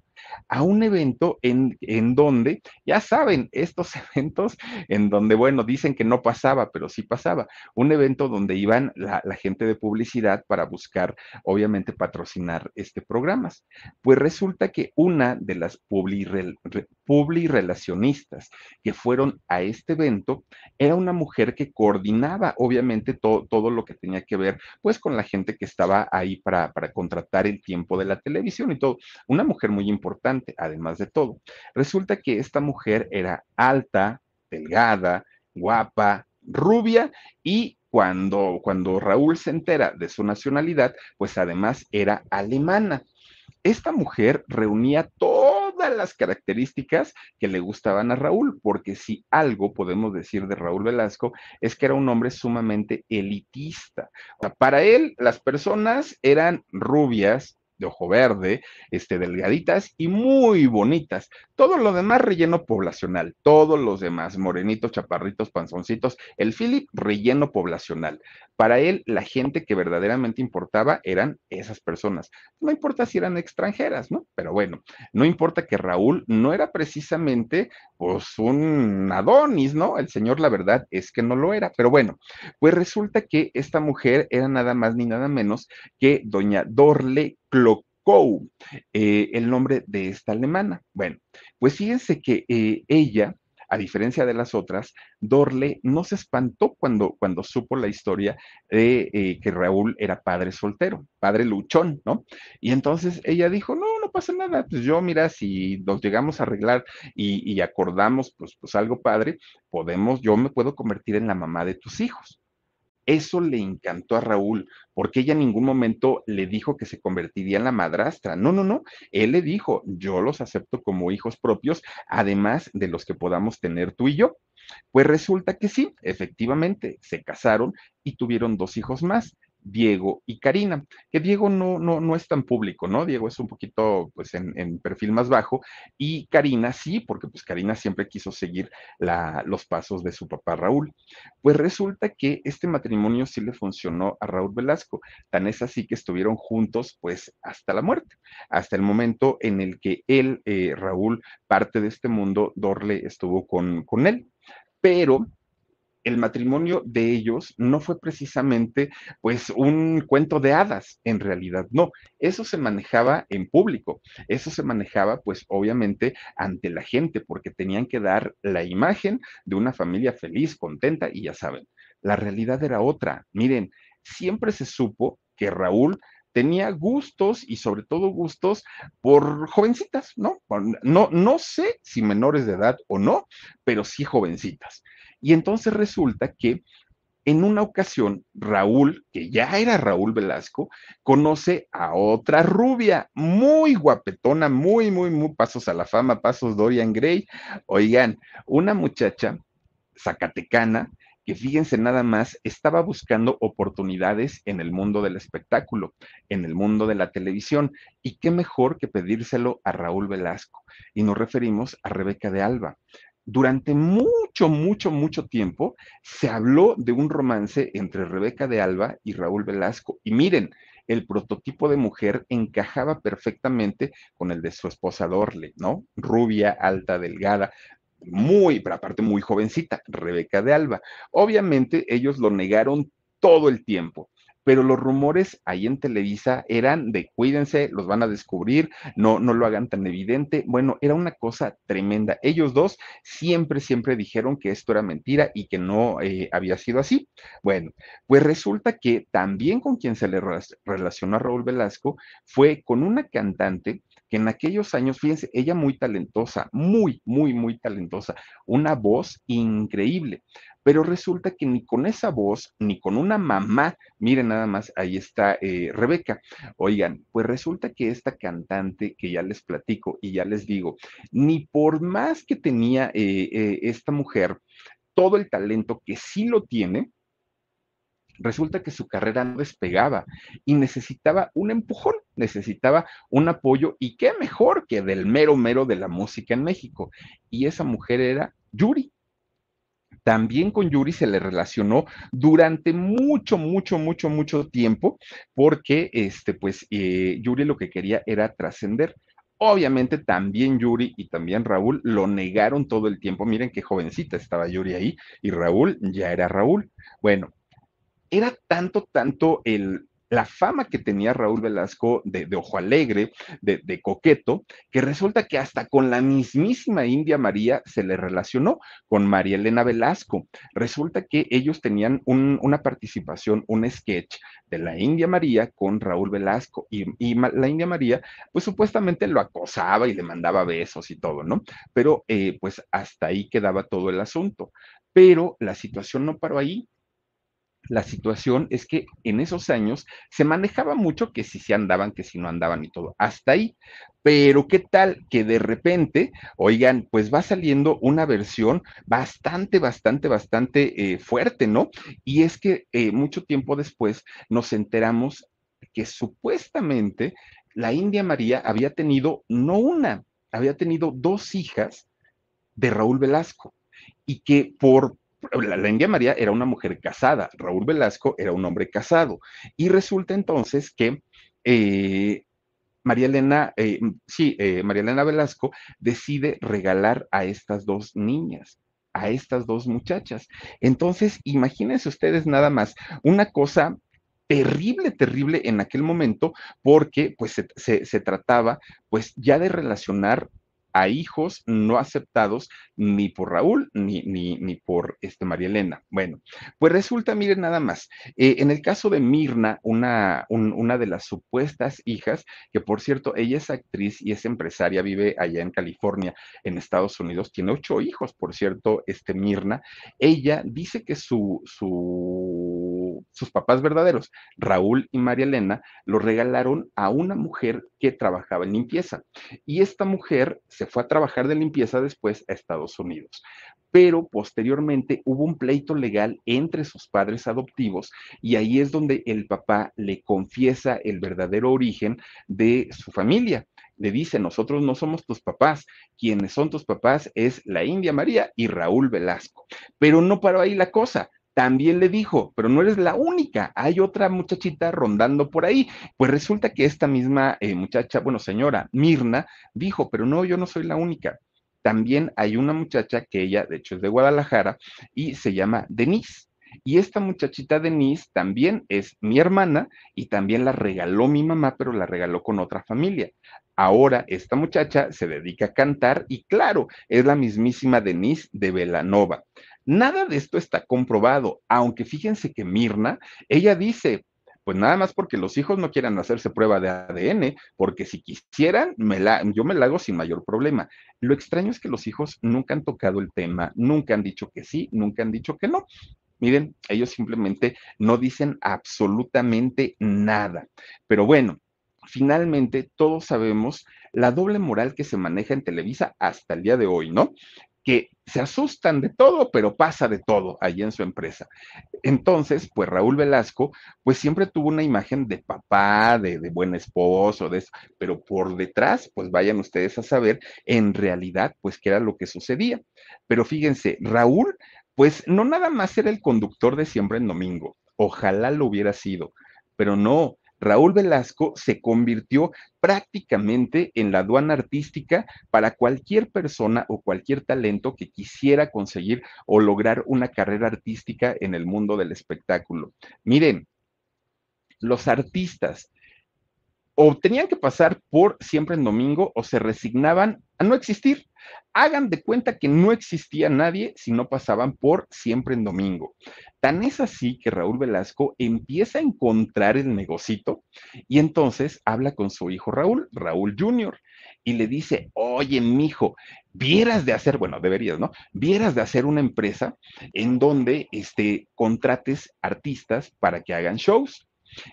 S1: a un evento en, en, donde, ya saben, estos eventos en donde, bueno, dicen que no pasaba, pero sí pasaba, un evento donde iban la, gente de publicidad para buscar, obviamente, patrocinar este programas. Pues resulta que una de las publirelacionistas que fueron a este evento era una mujer que coordinaba, obviamente, to, todo lo que tenía que ver, pues, con la gente que estaba ahí para, para contratar el tiempo de la televisión y todo. Una mujer muy importante además de todo. Resulta que esta mujer era alta, delgada, guapa, rubia y cuando, cuando Raúl se entera de su nacionalidad, pues además era alemana. Esta mujer reunía todas las características que le gustaban a Raúl, porque si algo podemos decir de Raúl Velasco es que era un hombre sumamente elitista. para él, las personas eran rubias, de ojo verde, este, delgaditas y muy bonitas. Todo lo demás relleno poblacional, todos los demás, morenitos, chaparritos, panzoncitos, el Philip relleno poblacional. Para él, la gente que verdaderamente importaba eran esas personas. No importa si eran extranjeras, ¿no? Pero bueno, no importa que Raúl no era precisamente, pues, un Adonis, ¿no? El señor, la verdad es que no lo era. Pero bueno, pues resulta que esta mujer era nada más ni nada menos que doña Dorle Clocow, eh, el nombre de esta alemana. Bueno, pues fíjense que eh, ella, a diferencia de las otras, Dorle no se espantó cuando, cuando supo la historia de eh, que Raúl era padre soltero, padre luchón, ¿no? Y entonces ella dijo, no, no pasa nada, pues yo, mira, si nos llegamos a arreglar y, y acordamos, pues, pues algo padre, podemos, yo me puedo convertir en la mamá de tus hijos. Eso le encantó a Raúl, porque ella en ningún momento le dijo que se convertiría en la madrastra. No, no, no. Él le dijo, yo los acepto como hijos propios, además de los que podamos tener tú y yo. Pues resulta que sí, efectivamente, se casaron y tuvieron dos hijos más. Diego y Karina, que Diego no, no, no es tan público, ¿no? Diego es un poquito, pues, en, perfil más bajo, y Karina sí, porque pues Karina siempre quiso seguir la, los pasos de su papá Raúl. Pues resulta que este matrimonio sí le funcionó a Raúl Velasco, tan es así que estuvieron juntos, pues, hasta la muerte, hasta el momento en el que él, eh, Raúl, parte de este mundo, Dorle estuvo con, con él. Pero el matrimonio de ellos no fue precisamente pues un cuento de hadas, en realidad no, eso se manejaba en público, eso se manejaba pues obviamente ante la gente porque tenían que dar la imagen de una familia feliz, contenta y ya saben, la realidad era otra. Miren, siempre se supo que Raúl tenía gustos y sobre todo gustos por jovencitas, ¿no? No, no sé si menores de edad o no, pero sí jovencitas. Y entonces resulta que en una ocasión, Raúl, que ya era Raúl Velasco, conoce a otra rubia, muy guapetona, muy, muy, muy pasos a la fama, pasos Dorian Gray. Oigan, una muchacha zacatecana que fíjense nada más, estaba buscando oportunidades en el mundo del espectáculo, en el mundo de la televisión, y qué mejor que pedírselo a Raúl Velasco. Y nos referimos a Rebeca de Alba durante mucho, mucho, mucho tiempo se habló de un romance entre Rebeca de Alba y Raúl Velasco. Y miren, el prototipo de mujer encajaba perfectamente con el de su esposa Dorle, ¿no? Rubia, alta, delgada, muy, pero aparte muy jovencita, Rebeca de Alba. Obviamente ellos lo negaron todo el tiempo pero los rumores ahí en Televisa eran de cuídense, los van a descubrir, no, no lo hagan tan evidente. Bueno, era una cosa tremenda. Ellos dos siempre, siempre dijeron que esto era mentira y que no eh, había sido así. Bueno, pues resulta que también con quien se le relacionó a Raúl Velasco fue con una cantante que en aquellos años, fíjense, ella muy talentosa, muy, muy, muy talentosa, una voz increíble pero resulta que ni con esa voz, ni con una mamá, miren nada más, ahí está eh, Rebeca. Oigan, pues resulta que esta cantante que ya les platico y ya les digo, ni por más que tenía eh, eh, esta mujer todo el talento que sí lo tiene, resulta que su carrera no despegaba y necesitaba un empujón, necesitaba un apoyo y qué mejor que del mero mero de la música en México. Y esa mujer era Yuri. También con Yuri se le relacionó durante mucho, mucho, mucho, mucho tiempo, porque este, pues eh, Yuri lo que quería era trascender. Obviamente también Yuri y también Raúl lo negaron todo el tiempo. Miren qué jovencita estaba Yuri ahí y Raúl ya era Raúl. Bueno, era tanto, tanto el, la fama que tenía Raúl Velasco de, ojo alegre, de, coqueto, que resulta que hasta con la mismísima India María se le relacionó con María Elena Velasco. Resulta que ellos tenían una participación, un sketch de la India María con Raúl Velasco y, la India María, pues supuestamente lo acosaba y le mandaba besos y todo, ¿no? Pero eh, pues hasta ahí quedaba todo el asunto. Pero la situación no paró ahí la situación es que en esos años se manejaba mucho que si se andaban, que si no andaban y todo, hasta ahí. Pero qué tal que de repente, oigan, pues va saliendo una versión bastante, bastante, bastante eh, fuerte, ¿no? Y es que eh, mucho tiempo después nos enteramos que supuestamente la India María había tenido, no una, había tenido dos hijas de Raúl Velasco y que por la, India María era una mujer casada, Raúl Velasco era un hombre casado. Y resulta entonces que eh, María Elena, eh, sí, eh, María Elena Velasco decide regalar a estas dos niñas a estas dos muchachas. Entonces, imagínense ustedes nada más, una cosa terrible, terrible en aquel momento, porque pues se, se, trataba pues ya de relacionar a hijos no aceptados ni por Raúl ni, ni, ni por este, María Elena. Bueno, pues resulta, miren nada más, eh, en el caso de Mirna, una, una de las supuestas hijas, que por cierto, ella es actriz y es empresaria, vive allá en California, en Estados Unidos, tiene ocho hijos, por cierto, este Mirna, ella dice que su, su, sus papás verdaderos, Raúl y María Elena, lo regalaron a una mujer que trabajaba en limpieza. Y esta mujer se fue a trabajar de limpieza después a Estados Unidos. Pero posteriormente hubo un pleito legal entre sus padres adoptivos y ahí es donde el papá le confiesa el verdadero origen de su familia le dice, nosotros no somos tus papás, quienes son tus papás es la India María y Raúl Velasco. Pero no paró ahí la cosa, también le dijo, pero no eres la única, hay otra muchachita rondando por ahí. Pues resulta que esta misma eh, muchacha, bueno, señora Mirna, dijo, pero no, yo no soy la única. También hay una muchacha que ella, de hecho, es de Guadalajara y se llama Denise. Y esta muchachita Denise también es mi hermana y también la regaló mi mamá, pero la regaló con otra familia. Ahora esta muchacha se dedica a cantar y claro, es la mismísima Denise de Velanova. Nada de esto está comprobado, aunque fíjense que Mirna, ella dice, pues nada más porque los hijos no quieran hacerse prueba de ADN, porque si quisieran, yo me la hago sin mayor problema. Lo extraño es que los hijos nunca han tocado el tema, nunca han dicho que sí, nunca han dicho que no. Miren, ellos simplemente no dicen absolutamente nada. Pero bueno, finalmente todos sabemos la doble moral que se maneja en Televisa hasta el día de hoy, ¿no? Que se asustan de todo, pero pasa de todo allí en su empresa. Entonces, pues Raúl Velasco, pues siempre tuvo una imagen de papá, de, buen esposo, de eso, pero por detrás, pues vayan ustedes a saber en realidad, pues qué era lo que sucedía. Pero fíjense, Raúl, pues no nada más era el conductor de siempre en domingo, ojalá lo hubiera sido, pero no, Raúl Velasco se convirtió prácticamente en la aduana artística para cualquier persona o cualquier talento que quisiera conseguir o lograr una carrera artística en el mundo del espectáculo. Miren, los artistas o tenían que pasar por siempre en domingo o se resignaban a no existir. Hagan de cuenta que no existía nadie si no pasaban por siempre en domingo. Tan es así que Raúl Velasco empieza a encontrar el negocito y entonces habla con su hijo Raúl, Raúl Jr., y le dice, oye, mijo, vieras de hacer, bueno, deberías, ¿no? Vieras de hacer una empresa en donde este, contrates artistas para que hagan shows.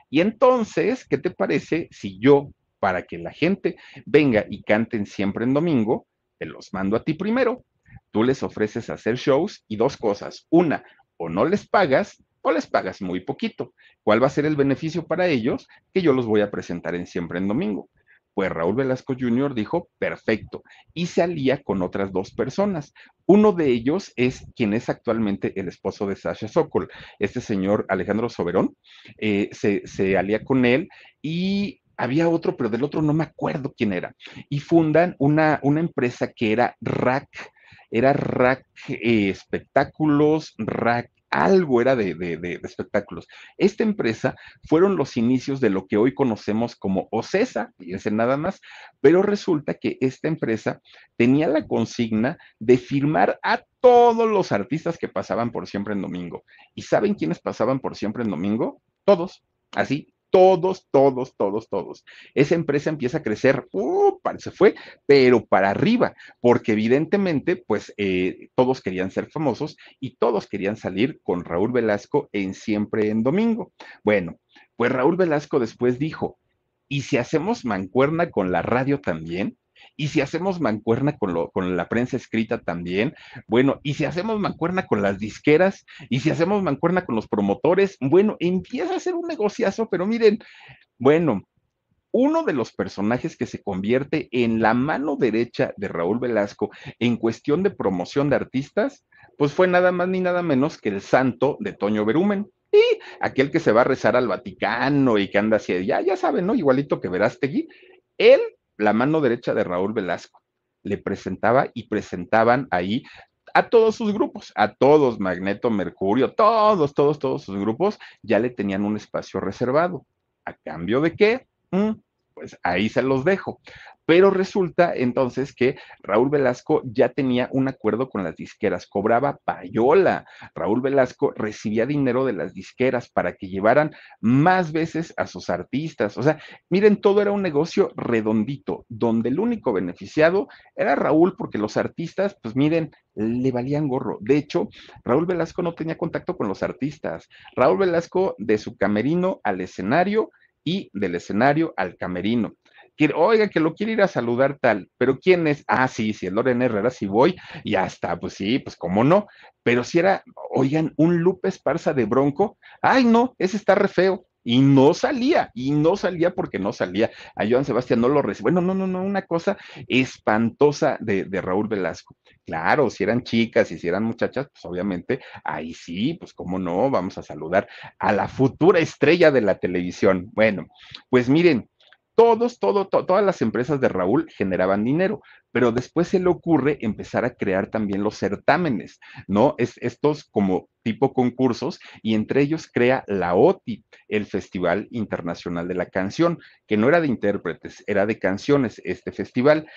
S1: Y entonces, ¿qué te parece si yo, para que la gente venga y canten siempre en domingo, te los mando a ti primero? Tú les ofreces hacer shows y dos cosas. Una, o no les pagas o les pagas muy poquito. ¿Cuál va a ser el beneficio para ellos? Que yo los voy a presentar en siempre en domingo. Pues Raúl Velasco Jr. dijo, perfecto, y se alía con otras dos personas. Uno de ellos es quien es actualmente el esposo de Sasha Sokol, este señor Alejandro Soberón, eh, se, se alía con él y había otro, pero del otro no me acuerdo quién era. Y fundan una, una empresa que era RAC, era RAC eh, Espectáculos, RAC algo era de, espectáculos. Esta empresa fueron los inicios de lo que hoy conocemos como OCESA, fíjense nada más, pero resulta que esta empresa tenía la consigna de firmar a todos los artistas que pasaban por siempre en domingo. ¿Y saben quiénes pasaban por siempre en domingo? Todos, así, todos, todos, todos, todos. Esa empresa empieza a crecer, uh, se fue, pero para arriba, porque evidentemente, pues eh, todos querían ser famosos y todos querían salir con Raúl Velasco en Siempre en Domingo. Bueno, pues Raúl Velasco después dijo, ¿y si hacemos mancuerna con la radio también? Y si hacemos mancuerna con, lo, con la prensa escrita también, bueno, y si hacemos mancuerna con las disqueras, y si hacemos mancuerna con los promotores, bueno, empieza a ser un negociazo, pero miren, bueno, uno de los personajes que se convierte en la mano derecha de Raúl Velasco en cuestión de promoción de artistas, pues fue nada más ni nada menos que el santo de Toño Berumen. Y aquel que se va a rezar al Vaticano y que anda así, ya, ya saben, ¿no? Igualito que Verástegui. Él la mano derecha de Raúl Velasco. Le presentaba y presentaban ahí a todos sus grupos, a todos, Magneto, Mercurio, todos, todos, todos sus grupos ya le tenían un espacio reservado. ¿A cambio de qué? Mm, pues ahí se los dejo. Pero resulta entonces que Raúl Velasco ya tenía un acuerdo con las disqueras, cobraba payola. Raúl Velasco recibía dinero de las disqueras para que llevaran más veces a sus artistas. O sea, miren, todo era un negocio redondito, donde el único beneficiado era Raúl, porque los artistas, pues miren, le valían gorro. De hecho, Raúl Velasco no tenía contacto con los artistas. Raúl Velasco de su camerino al escenario y del escenario al camerino. Oiga, que lo quiere ir a saludar tal, pero ¿quién es? Ah, sí, sí, el Loren Herrera, sí voy, ya está, pues sí, pues cómo no, pero si era, oigan, un Lupe Esparza de Bronco, ay no, ese está re feo, y no salía, y no salía porque no salía. A Joan Sebastián no lo recibió. Bueno, no, no, no, una cosa espantosa de, de, Raúl Velasco. Claro, si eran chicas y si eran muchachas, pues obviamente ahí sí, pues cómo no, vamos a saludar a la futura estrella de la televisión. Bueno, pues miren, todos, todo, todas las empresas de Raúl generaban dinero, pero después se le ocurre empezar a crear también los certámenes, ¿no? Es, estos como tipo concursos y entre ellos crea la OTI, el Festival Internacional de la Canción, que no era de intérpretes, era de canciones este festival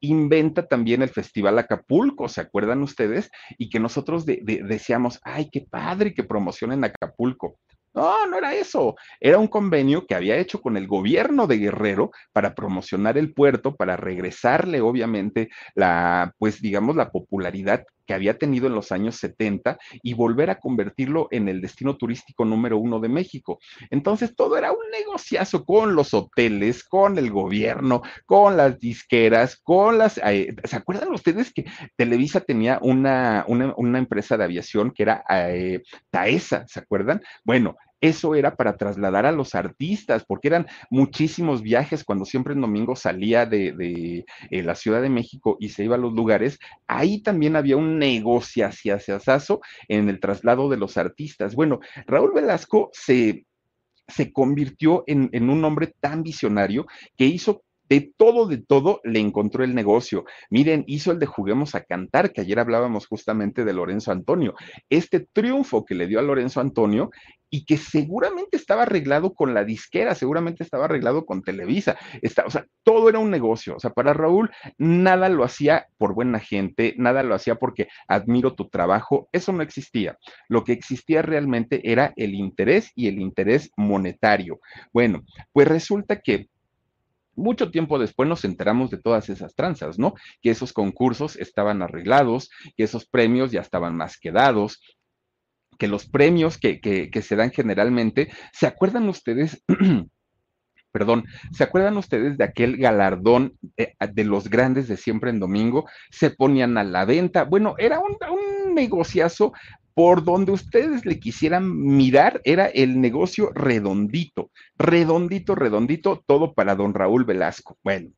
S1: inventa también el Festival Acapulco, ¿se acuerdan ustedes? Y que nosotros decíamos, ay, qué padre que promocionen Acapulco. No, no era eso. Era un convenio que había hecho con el gobierno de Guerrero para promocionar el puerto, para regresarle, obviamente, la, pues digamos, la popularidad que había tenido en los años 70 y volver a convertirlo en el destino turístico número uno de México. Entonces, todo era un negociazo con los hoteles, con el gobierno, con las disqueras, con las... Eh, ¿Se acuerdan ustedes que Televisa tenía una, una, empresa de aviación que era eh, Taesa? ¿Se acuerdan? Bueno, eso era para trasladar a los artistas, porque eran muchísimos viajes cuando siempre en domingo salía de, eh, la Ciudad de México y se iba a los lugares. Ahí también había un negociaciazazo en el traslado de los artistas. Bueno, Raúl Velasco se se convirtió en, en, un hombre tan visionario que hizo de todo, de todo le encontró el negocio. Miren, hizo el de Juguemos a Cantar, que ayer hablábamos justamente de Lorenzo Antonio. Este triunfo que le dio a Lorenzo Antonio y que seguramente estaba arreglado con la disquera, seguramente estaba arreglado con Televisa. O sea, todo era un negocio. O sea, para Raúl nada lo hacía por buena gente, nada lo hacía porque admiro tu trabajo. Eso no existía. Lo que existía realmente era el interés y el interés monetario. Bueno, pues resulta que mucho tiempo después nos enteramos de todas esas tranzas, ¿no? Que esos concursos estaban arreglados, que esos premios ya estaban más quedados, que los premios que, que, que se dan generalmente, ¿se acuerdan ustedes? perdón, ¿se acuerdan ustedes de aquel galardón de, de, los grandes de siempre en domingo? Se ponían a la venta. Bueno, era un, un negociazo por donde ustedes le quisieran mirar, era el negocio redondito, redondito, redondito, todo para don Raúl Velasco. Bueno,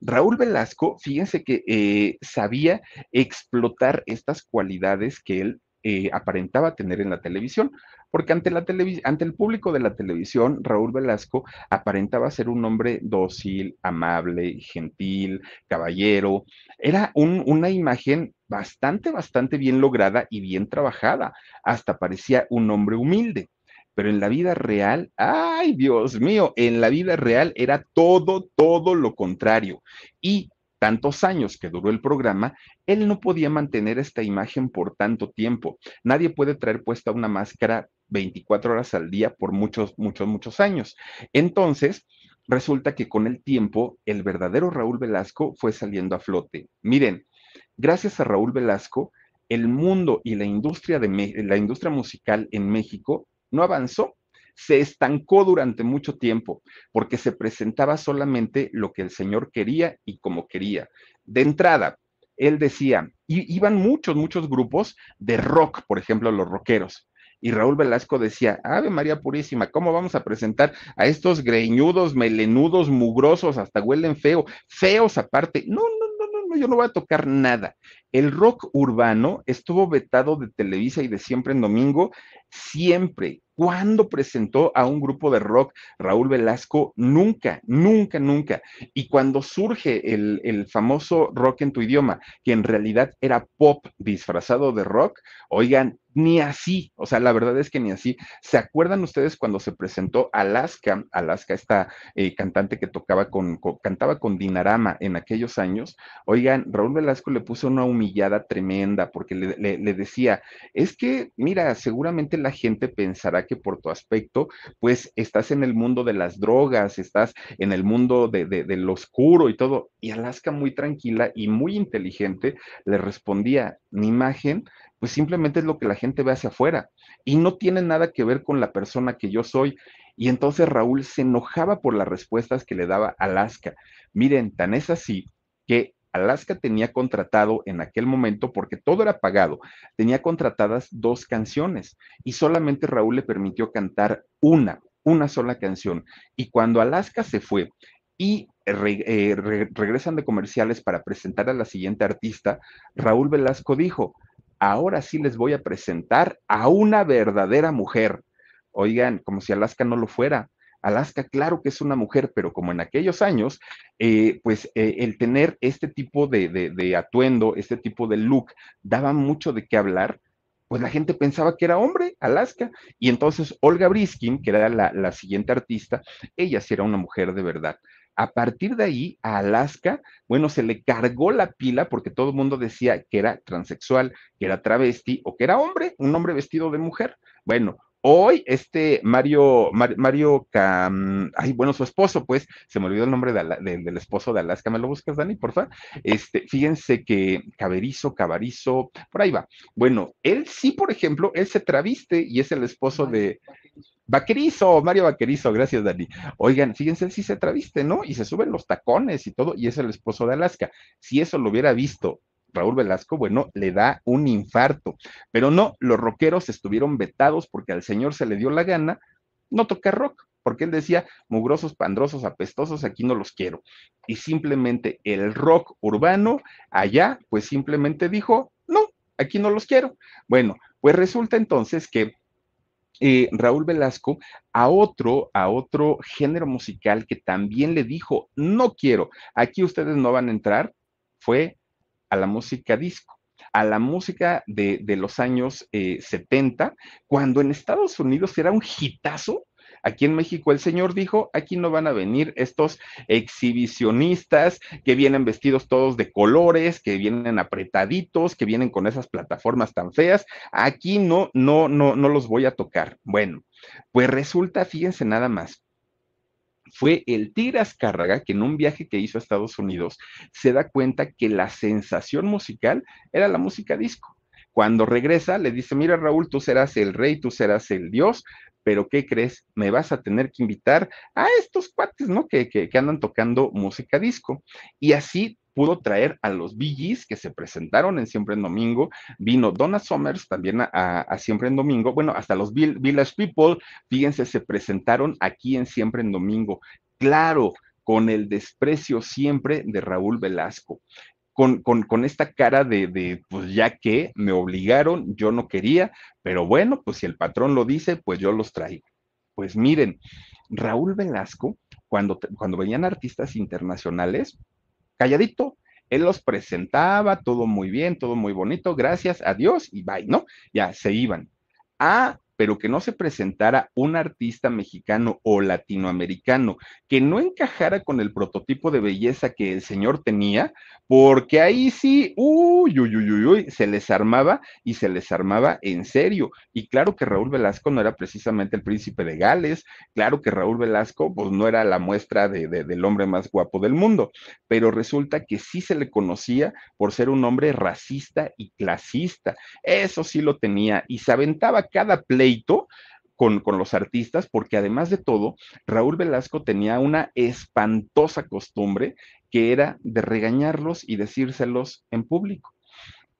S1: Raúl Velasco, fíjense que eh, sabía explotar estas cualidades que él eh, aparentaba tener en la televisión, porque ante, la ante el público de la televisión, Raúl Velasco aparentaba ser un hombre dócil, amable, gentil, caballero. Era un, una imagen bastante, bastante bien lograda y bien trabajada. Hasta parecía un hombre humilde. Pero en la vida real, ay Dios mío, en la vida real era todo, todo lo contrario. Y tantos años que duró el programa, él no podía mantener esta imagen por tanto tiempo. Nadie puede traer puesta una máscara 24 horas al día por muchos, muchos, muchos años. Entonces, resulta que con el tiempo, el verdadero Raúl Velasco fue saliendo a flote. Miren, gracias a Raúl Velasco, el mundo y la industria, de la industria musical en México no avanzó, se estancó durante mucho tiempo porque se presentaba solamente lo que el señor quería y como quería. De entrada, él decía, iban muchos, muchos grupos de rock, por ejemplo, los rockeros. Y Raúl Velasco decía, Ave María Purísima, ¿cómo vamos a presentar a estos greñudos, melenudos, mugrosos, hasta huelen feo, feos aparte? No, no, no, no, yo no voy a tocar nada. El rock urbano estuvo vetado de Televisa y de siempre en domingo, siempre. ¿Cuándo presentó a un grupo de rock Raúl Velasco? Nunca, nunca, nunca. Y cuando surge el, el, famoso rock en tu idioma, que en realidad era pop disfrazado de rock, oigan, ni así, o sea, la verdad es que ni así. ¿Se acuerdan ustedes cuando se presentó Alaska? Alaska, esta eh, cantante que tocaba con, cantaba con Dinarama en aquellos años. Oigan, Raúl Velasco le puso una humillada tremenda porque le, decía, es que, mira, seguramente la gente pensará que por tu aspecto, pues estás en el mundo de las drogas, estás en el mundo de, de, de lo oscuro y todo. Y Alaska muy tranquila y muy inteligente le respondía, mi imagen pues simplemente es lo que la gente ve hacia afuera y no tiene nada que ver con la persona que yo soy. Y entonces Raúl se enojaba por las respuestas que le daba Alaska. Miren, tan es así que Alaska tenía contratado en aquel momento, porque todo era pagado, tenía contratadas dos canciones y solamente Raúl le permitió cantar una, una sola canción. Y cuando Alaska se fue y eh, re, regresan de comerciales para presentar a la siguiente artista, Raúl Velasco dijo, ahora sí les voy a presentar a una verdadera mujer. Oigan, como si Alaska no lo fuera. Alaska, claro que es una mujer, pero como en aquellos años, eh, pues eh, el tener este tipo de, de, atuendo, este tipo de look, daba mucho de qué hablar, pues la gente pensaba que era hombre, Alaska. Y entonces Olga Briskin, que era la, la siguiente artista, ella sí era una mujer de verdad. A partir de ahí, a Alaska, bueno, se le cargó la pila porque todo el mundo decía que era transexual, que era travesti o que era hombre, un hombre vestido de mujer. Bueno, Hoy, este Mario, Mario, Cam, ay, bueno, su esposo, pues, se me olvidó el nombre de, de, del esposo de Alaska, ¿me lo buscas, Dani, por favor? Este, fíjense que Caberizo, Cabarizo, por ahí va. Bueno, él sí, por ejemplo, él se traviste y es el esposo de Vaquerizo, Mario Vaquerizo, gracias, Dani. Oigan, fíjense, él sí se traviste, ¿no? Y se suben los tacones y todo, y es el esposo de Alaska. Si eso lo hubiera visto Raúl Velasco, bueno, le da un infarto. Pero no, los rockeros estuvieron vetados porque al señor se le dio la gana no tocar rock, porque él decía, mugrosos, pandrosos, apestosos, aquí no los quiero. Y simplemente el rock urbano allá, pues simplemente dijo, no, aquí no los quiero. Bueno, pues resulta entonces que eh, Raúl Velasco a otro, a otro género musical que también le dijo, no quiero, aquí ustedes no van a entrar, fue a la música disco a la música de, los años 70, eh, cuando en Estados Unidos era un hitazo Aquí en México el Señor dijo, aquí no van a venir estos exhibicionistas que vienen vestidos todos de colores, que vienen apretaditos, que vienen con esas plataformas tan feas. Aquí no, no, no, no los voy a tocar. Bueno, pues resulta, fíjense nada más, fue el Tigre Azcárraga que en un viaje que hizo a Estados Unidos se da cuenta que la sensación musical era la música disco. Cuando regresa, le dice, mira Raúl, tú serás el rey, tú serás el dios, pero ¿qué crees? Me vas a tener que invitar a estos cuates, ¿no? Que, que, andan tocando música disco. Y así pudo traer a los Bee que se presentaron en Siempre en Domingo, vino Donna Summers también a, Siempre en Domingo, bueno, hasta los Village People, fíjense, se presentaron aquí en Siempre en Domingo. Claro, con el desprecio siempre de Raúl Velasco con, con, esta cara de, de, pues ya que me obligaron, yo no quería, pero bueno, pues si el patrón lo dice, pues yo los traigo. Pues miren, Raúl Velasco, cuando, cuando venían artistas internacionales, calladito, él los presentaba, todo muy bien, todo muy bonito, gracias a Dios y bye, ¿no? Ya se iban. Ah, pero que no se presentara un artista mexicano o latinoamericano que no encajara con el prototipo de belleza que el señor tenía, porque ahí sí, uy, uy, uy, uy, se les armaba y se les armaba en serio. Y claro que Raúl Velasco no era precisamente el príncipe de Gales, claro que Raúl Velasco pues no era la muestra de, del hombre más guapo del mundo, pero resulta que sí se le conocía por ser un hombre racista y clasista. Eso sí lo tenía y se aventaba cada con, con, los artistas, porque además de todo, Raúl Velasco tenía una espantosa costumbre que era de regañarlos y decírselos en público.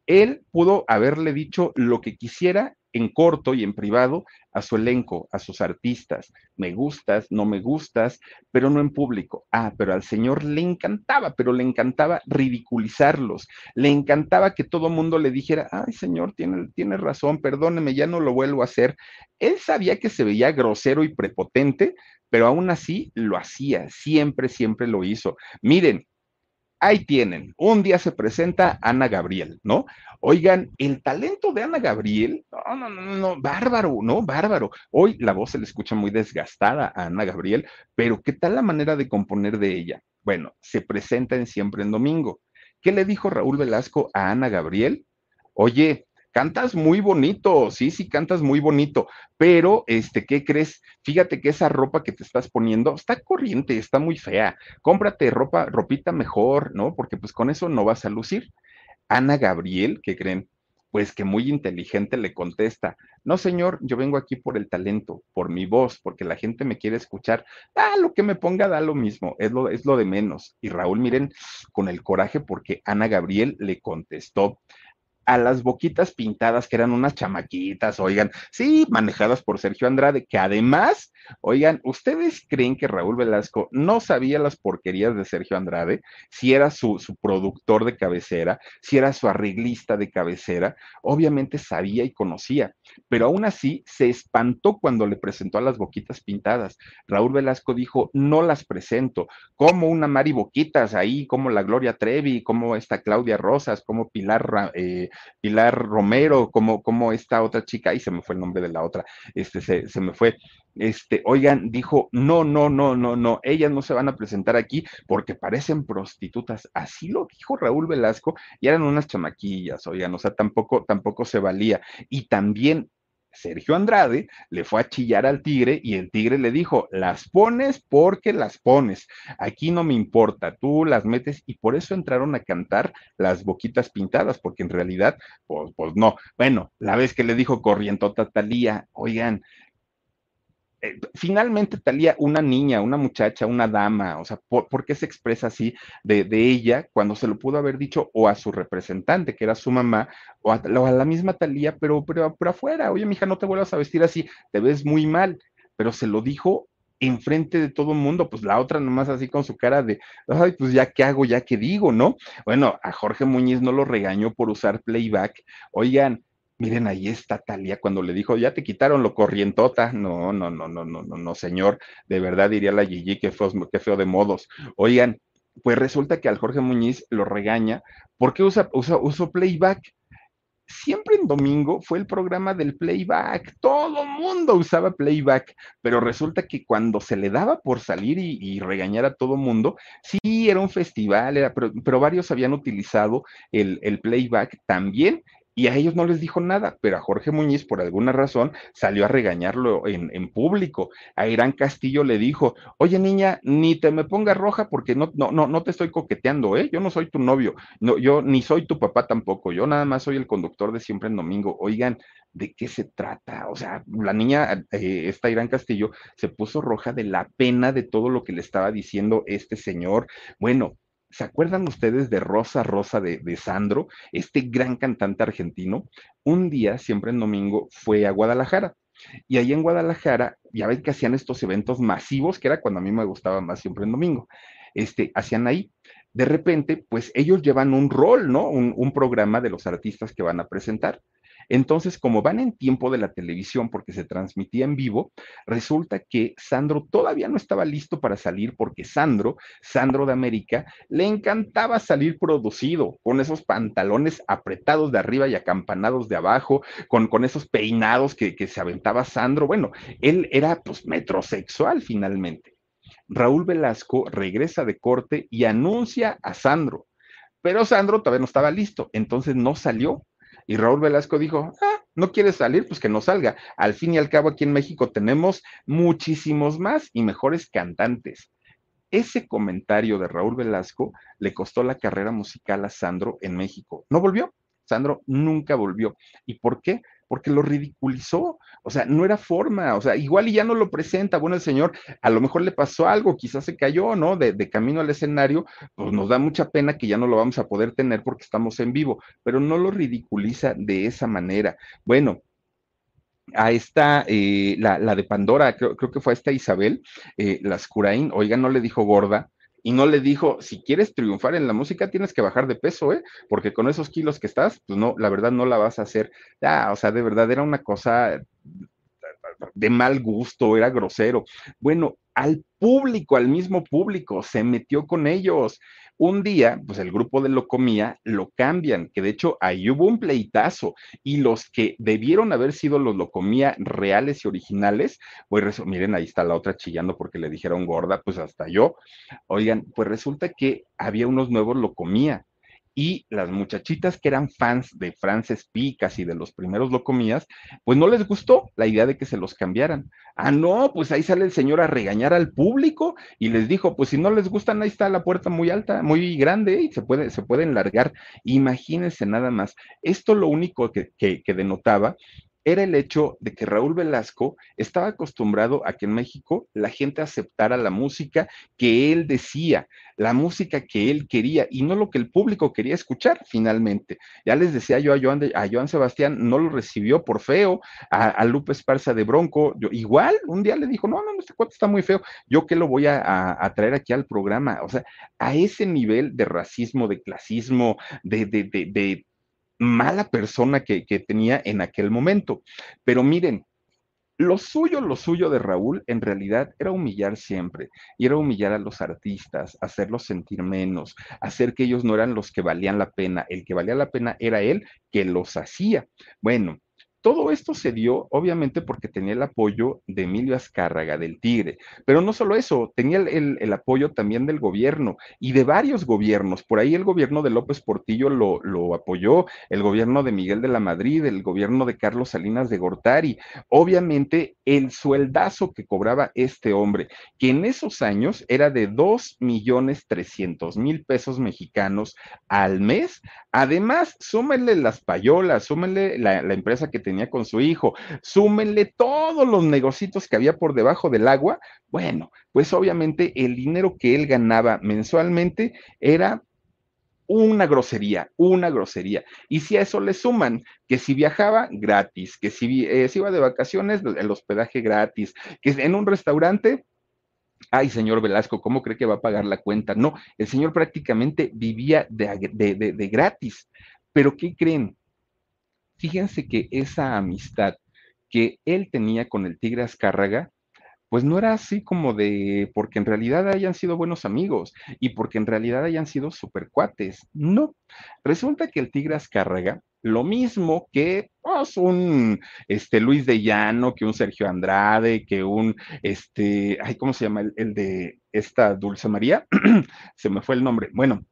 S1: Él pudo haberle dicho lo que quisiera en corto y en privado a su elenco, a sus artistas. Me gustas, no me gustas, pero no en público. Ah, pero al señor le encantaba, pero le encantaba ridiculizarlos. Le encantaba que todo mundo le dijera, ay, señor, tiene, tiene razón, perdóneme, ya no lo vuelvo a hacer. Él sabía que se veía grosero y prepotente, pero aún así lo hacía, siempre, siempre lo hizo. Miren, ahí tienen, un día se presenta Ana Gabriel, ¿no? Oigan, el talento de Ana Gabriel, no, no, no, no, bárbaro, ¿no? Bárbaro. Hoy la voz se le escucha muy desgastada a Ana Gabriel, pero ¿qué tal la manera de componer de ella? Bueno, se presenta en Siempre en Domingo. ¿Qué le dijo Raúl Velasco a Ana Gabriel? Oye, cantas muy bonito, sí, sí, cantas muy bonito, pero, este, ¿qué crees? Fíjate que esa ropa que te estás poniendo está corriente, está muy fea. Cómprate ropa, ropita mejor, ¿no? Porque pues con eso no vas a lucir. Ana Gabriel, ¿qué creen? Pues que muy inteligente le contesta, no señor, yo vengo aquí por el talento, por mi voz, porque la gente me quiere escuchar. Ah, lo que me ponga da lo mismo, es lo, es lo de menos. Y Raúl, miren, con el coraje porque Ana Gabriel le contestó, a las boquitas pintadas, que eran unas chamaquitas, oigan, sí, manejadas por Sergio Andrade, que además, oigan, ¿ustedes creen que Raúl Velasco no sabía las porquerías de Sergio Andrade? Si era su, su productor de cabecera, si era su arreglista de cabecera, obviamente sabía y conocía, pero aún así se espantó cuando le presentó a las boquitas pintadas. Raúl Velasco dijo, no las presento, como una Mari Boquitas ahí, como la Gloria Trevi, como esta Claudia Rosas, como Pilar eh, Pilar Romero, como, como esta otra chica, y se me fue el nombre de la otra, este, se, se me fue, este, oigan, dijo, no, no, no, no, no, ellas no se van a presentar aquí porque parecen prostitutas. Así lo dijo Raúl Velasco y eran unas chamaquillas, oigan, o sea, tampoco, tampoco se valía. Y también Sergio Andrade le fue a chillar al tigre y el tigre le dijo, las pones porque las pones, aquí no me importa, tú las metes y por eso entraron a cantar las boquitas pintadas, porque en realidad, pues, pues no. Bueno, la vez que le dijo corrientota Talía, oigan, eh, finalmente Talía, una niña, una muchacha, una dama, o sea, ¿por, qué se expresa así de, ella cuando se lo pudo haber dicho o a su representante, que era su mamá, o a, la misma Talía, pero, pero, pero afuera, oye, mija, no te vuelvas a vestir así, te ves muy mal, pero se lo dijo enfrente de todo el mundo, pues la otra nomás así con su cara de, ay, pues ya qué hago, ya qué digo, ¿no? Bueno, a Jorge Muñiz no lo regañó por usar playback. Oigan, Miren, ahí está Talía cuando le dijo, ya te quitaron lo corrientota. No, no, no, no, no, no, no, señor. De verdad diría la Gigi, que feo, qué feo de modos. Oigan, pues resulta que al Jorge Muñiz lo regaña porque usa, usa, playback siempre en domingo fue el programa del playback. Todo mundo usaba playback, pero resulta que cuando se le daba por salir y, regañar a todo mundo, sí era un festival, era, pero, varios habían utilizado el, el playback también y a ellos no les dijo nada, pero a Jorge Muñiz, por alguna razón, salió a regañarlo en, en, público. A Irán Castillo le dijo, oye niña, ni te me pongas roja porque no, no, no, no te estoy coqueteando, ¿eh? Yo no soy tu novio, no, yo ni soy tu papá tampoco, yo nada más soy el conductor de Siempre en Domingo. Oigan, ¿de qué se trata? O sea, la niña, eh, esta Irán Castillo, se puso roja de la pena de todo lo que le estaba diciendo este señor. Bueno, ¿Se acuerdan ustedes de Rosa Rosa de, Sandro, este gran cantante argentino? Un día, siempre en domingo, fue a Guadalajara. Y ahí en Guadalajara, ya ven que hacían estos eventos masivos, que era cuando a mí me gustaba más siempre en domingo. Este, hacían ahí. De repente, pues ellos llevan un rol, ¿no? un programa de los artistas que van a presentar. Entonces, como van en tiempo de la televisión porque se transmitía en vivo, resulta que Sandro todavía no estaba listo para salir porque Sandro, Sandro de América, le encantaba salir producido con esos pantalones apretados de arriba y acampanados de abajo, con, con esos peinados que, que se aventaba Sandro. Bueno, él era pues metrosexual finalmente. Raúl Velasco regresa de corte y anuncia a Sandro, pero Sandro todavía no estaba listo, entonces no salió y Raúl Velasco dijo, ah, no quieres salir, pues que no salga. Al fin y al cabo, aquí en México tenemos muchísimos más y mejores cantantes. Ese comentario de Raúl Velasco le costó la carrera musical a Sandro en México. No volvió. Sandro nunca volvió. ¿Y por qué? Porque lo ridiculizó, o sea, no era forma, o sea, igual y ya no lo presenta, bueno, el señor a lo mejor le pasó algo, quizás se cayó, ¿no? De, camino al escenario, pues nos da mucha pena que ya no lo vamos a poder tener porque estamos en vivo, pero no lo ridiculiza de esa manera. Bueno, a esta, eh, la, la, de Pandora, creo, creo, que fue a esta Isabel, eh, Lascurain, oiga, no le dijo gorda, y no le dijo, si quieres triunfar en la música, tienes que bajar de peso, ¿eh? Porque con esos kilos que estás, pues no, la verdad no la vas a hacer. Ah, o sea, de verdad era una cosa de mal gusto, era grosero. Bueno, al público, al mismo público, se metió con ellos. Un día, pues el grupo de Locomía lo cambian, que de hecho ahí hubo un pleitazo y los que debieron haber sido los Locomía reales y originales, pues miren, ahí está la otra chillando porque le dijeron gorda, pues hasta yo. Oigan, pues resulta que había unos nuevos Locomía y las muchachitas que eran fans de Frances Picas y de los primeros Locomías, pues no les gustó la idea de que se los cambiaran. Ah, no, pues ahí sale el señor a regañar al público y les dijo, pues si no les gustan, ahí está la puerta muy alta, muy grande y se, puede, se pueden largar. Imagínense nada más. Esto lo único que, que, que denotaba era el hecho de que Raúl Velasco estaba acostumbrado a que en México la gente aceptara la música que él decía, la música que él quería y no lo que el público quería escuchar finalmente. Ya les decía yo a Joan, a Joan Sebastián, no lo recibió por feo, a, Lupe Esparza de Bronco, igual un día le dijo, no, no, este cuate está muy feo, yo que lo voy a, a, traer aquí al programa. O sea, a ese nivel de racismo, de clasismo, de, de, de, de mala persona que, que tenía en aquel momento. Pero miren, lo suyo, lo suyo de Raúl en realidad era humillar siempre, y era humillar a los artistas, hacerlos sentir menos, hacer que ellos no eran los que valían la pena, el que valía la pena era él que los hacía. Bueno, todo esto se dio, obviamente, porque tenía el apoyo de Emilio Azcárraga, del Tigre, pero no solo eso, tenía el, apoyo también del gobierno y de varios gobiernos. Por ahí el gobierno de López Portillo lo, apoyó, el gobierno de Miguel de la Madrid, el gobierno de Carlos Salinas de Gortari. Obviamente, el sueldazo que cobraba este hombre, que en esos años era de dos millones trescientos mil pesos mexicanos al mes. Además, súmenle las payolas, súmenle la, la empresa que tenía con su hijo, súmenle todos los negocios que había por debajo del agua, bueno, pues obviamente el dinero que él ganaba mensualmente era una grosería, una grosería. Y si a eso le suman que si viajaba gratis, que si eh, iba de vacaciones, el hospedaje gratis, que en un restaurante, ay, señor Velasco, ¿cómo cree que va a pagar la cuenta? No, el señor prácticamente vivía de gratis. Pero ¿qué creen? Fíjense que esa amistad que él tenía con el Tigre Azcárraga, pues no era así como de porque en realidad hayan sido buenos amigos y porque en realidad hayan sido supercuates. No. Resulta que el Tigre Azcárraga, lo mismo que pues, un este, Luis de Llano, que un Sergio Andrade, que un, este, ay, ¿cómo se llama? El, el de esta Dulce María, se me fue el nombre. Bueno,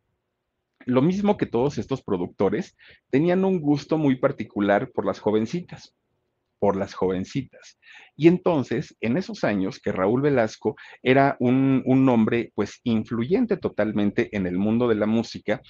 S1: lo mismo que todos estos productores, tenían un gusto muy particular por las jovencitas por las jovencitas. Y entonces, en esos años que Raúl Velasco era un, un, hombre pues influyente totalmente en el mundo de la música,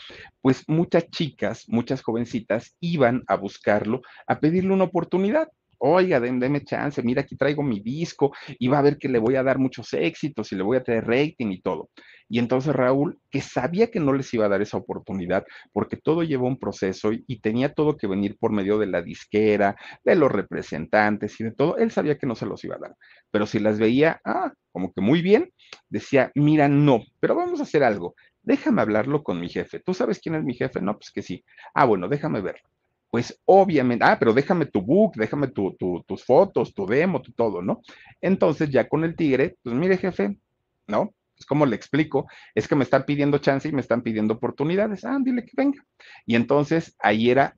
S1: pues muchas chicas, muchas jovencitas iban a buscarlo, a pedirle una oportunidad oiga, déme chance, mira, aquí traigo mi disco y va a ver que le voy a dar muchos éxitos y le voy a tener rating y todo. Y entonces Raúl, que sabía que no les iba a dar esa oportunidad, porque todo llevó un proceso y, y tenía todo que venir por medio de la disquera, de los representantes y de todo, él sabía que no se los iba a dar. Pero si las veía, ah, como que muy bien, decía, mira, no, pero vamos a hacer algo. Déjame hablarlo con mi jefe. ¿Tú sabes quién es mi jefe? No, pues que sí. Ah, bueno, déjame verlo pues obviamente, ah, pero déjame tu book, déjame tus fotos, tu demo, tu todo, ¿no? Entonces ya con el tigre, pues mire jefe, ¿no? Pues como le explico, es que me están pidiendo chance y me están pidiendo oportunidades, ah, dile que venga. Y entonces ahí era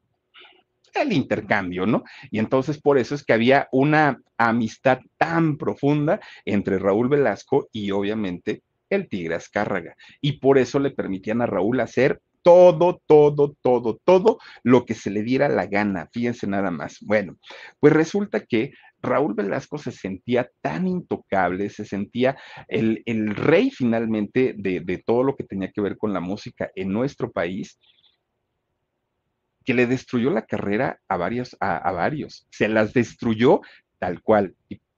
S1: el intercambio, ¿no? Y entonces por eso es que había una amistad tan profunda entre Raúl Velasco y obviamente el Tigre Azcárraga. Y por eso le permitían a Raúl hacer todo, todo, todo, todo lo que se le diera la gana. Fíjense nada más. Bueno, pues resulta que Raúl Velasco se sentía tan intocable, se sentía el, el rey finalmente de, de, todo lo que tenía que ver con la música en nuestro país, que le destruyó la carrera a varios, a, a varios, se las destruyó tal cual.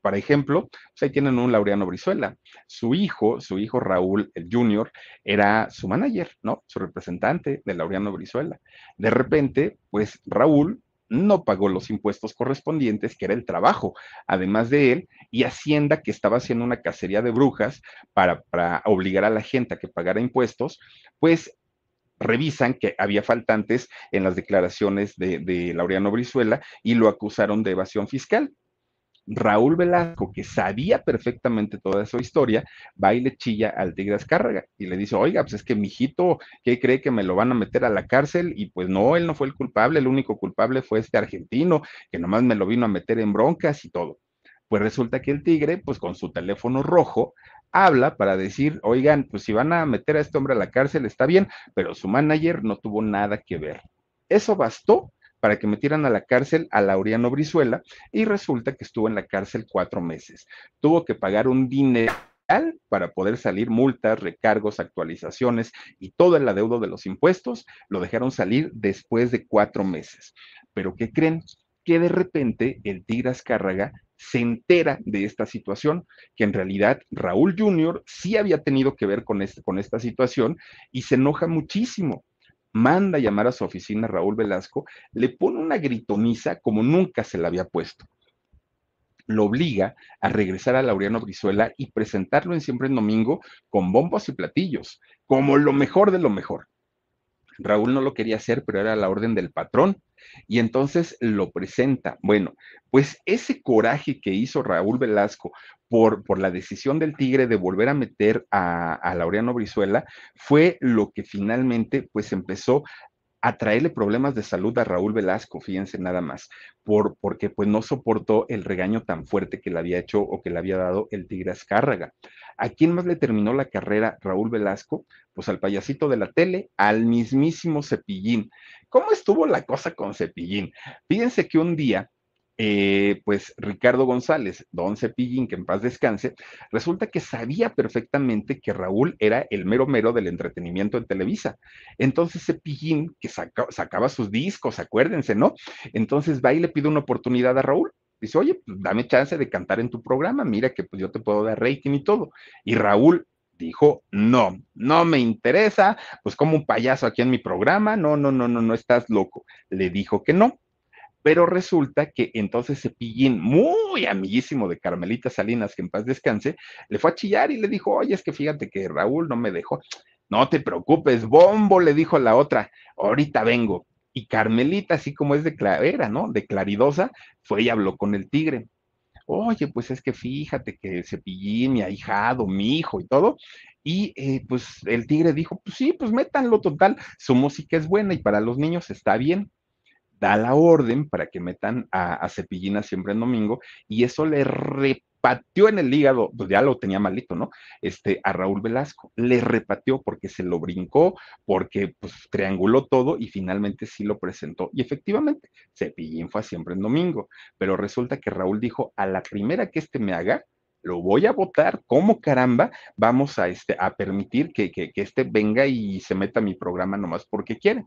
S1: Por ejemplo, pues ahí tienen un Laureano Brizuela. Su hijo, su hijo Raúl, el Junior, era su manager, ¿no? Su representante de Laureano Brizuela. De repente, pues Raúl no pagó los impuestos correspondientes, que era el trabajo, además de él, y Hacienda, que estaba haciendo una cacería de brujas para, para obligar a la gente a que pagara impuestos, pues revisan que había faltantes en las declaraciones de, de Laureano Brizuela y lo acusaron de evasión fiscal. Raúl Velasco, que sabía perfectamente toda esa historia, va y le chilla al Tigre Azcárraga y le dice, oiga, pues es que mi ¿qué cree que me lo van a meter a la cárcel? Y pues no, él no fue el culpable, el único culpable fue este argentino, que nomás me lo vino a meter en broncas y todo. Pues resulta que el Tigre, pues con su teléfono rojo, habla para decir, oigan, pues si van a meter a este hombre a la cárcel está bien, pero su manager no tuvo nada que ver. Eso bastó para que metieran a la cárcel a Laureano Brizuela y resulta que estuvo en la cárcel cuatro meses. Tuvo que pagar un dinero para poder salir multas, recargos, actualizaciones y todo el adeudo de los impuestos, lo dejaron salir después de cuatro meses. Pero ¿qué creen? Que de repente el Tigre Azcárraga se entera de esta situación, que en realidad Raúl Jr. sí había tenido que ver este, con esta situación y se enoja muchísimo manda llamar a su oficina Raúl Velasco, le pone una gritoniza como nunca se la había puesto. Lo obliga a regresar a Laureano Brizuela y presentarlo en Siempre en Domingo con bombos y platillos, como lo mejor de lo mejor. Raúl no lo quería hacer, pero era la orden del patrón. Y entonces lo presenta. Bueno, pues ese coraje que hizo Raúl Velasco por, por la decisión del Tigre de volver a meter a, a Laureano Brizuela fue lo que finalmente pues empezó a traerle problemas de salud a Raúl Velasco, fíjense nada más, por, porque pues no soportó el regaño tan fuerte que le había hecho o que le había dado el Tigre Azcárraga. ¿A quién más le terminó la carrera Raúl Velasco? Pues al payasito de la tele, al mismísimo Cepillín. ¿Cómo estuvo la cosa con Cepillín? Fíjense que un día eh, pues Ricardo González, don Cepillín, que en paz descanse, resulta que sabía perfectamente que Raúl era el mero mero del entretenimiento en Televisa. Entonces Cepillín, que sacaba sus discos, acuérdense, ¿no? Entonces va y le pide una oportunidad a Raúl. Dice, oye, pues dame chance de cantar en tu programa, mira que pues yo te puedo dar rating y todo. Y Raúl dijo, no, no me interesa, pues como un payaso aquí en mi programa, no, no, no, no, no estás loco. Le dijo que no. Pero resulta que entonces Cepillín, muy amiguísimo de Carmelita Salinas, que en paz descanse, le fue a chillar y le dijo, oye, es que fíjate que Raúl no me dejó. No te preocupes, bombo, le dijo la otra, ahorita vengo. Y Carmelita, así como es de era, ¿no? De claridosa, fue y habló con el tigre. Oye, pues es que fíjate que Cepillín, mi ahijado, mi hijo y todo. Y eh, pues el tigre dijo, pues sí, pues métanlo total, su música es buena y para los niños está bien da la orden para que metan a, a Cepillina siempre en domingo y eso le repateó en el hígado, pues ya lo tenía malito, ¿no? Este, a Raúl Velasco, le repateó porque se lo brincó, porque pues trianguló todo y finalmente sí lo presentó. Y efectivamente, Cepillín fue siempre en domingo, pero resulta que Raúl dijo, a la primera que este me haga, lo voy a votar, ¿cómo caramba vamos a, este, a permitir que, que, que este venga y se meta a mi programa nomás porque quiere?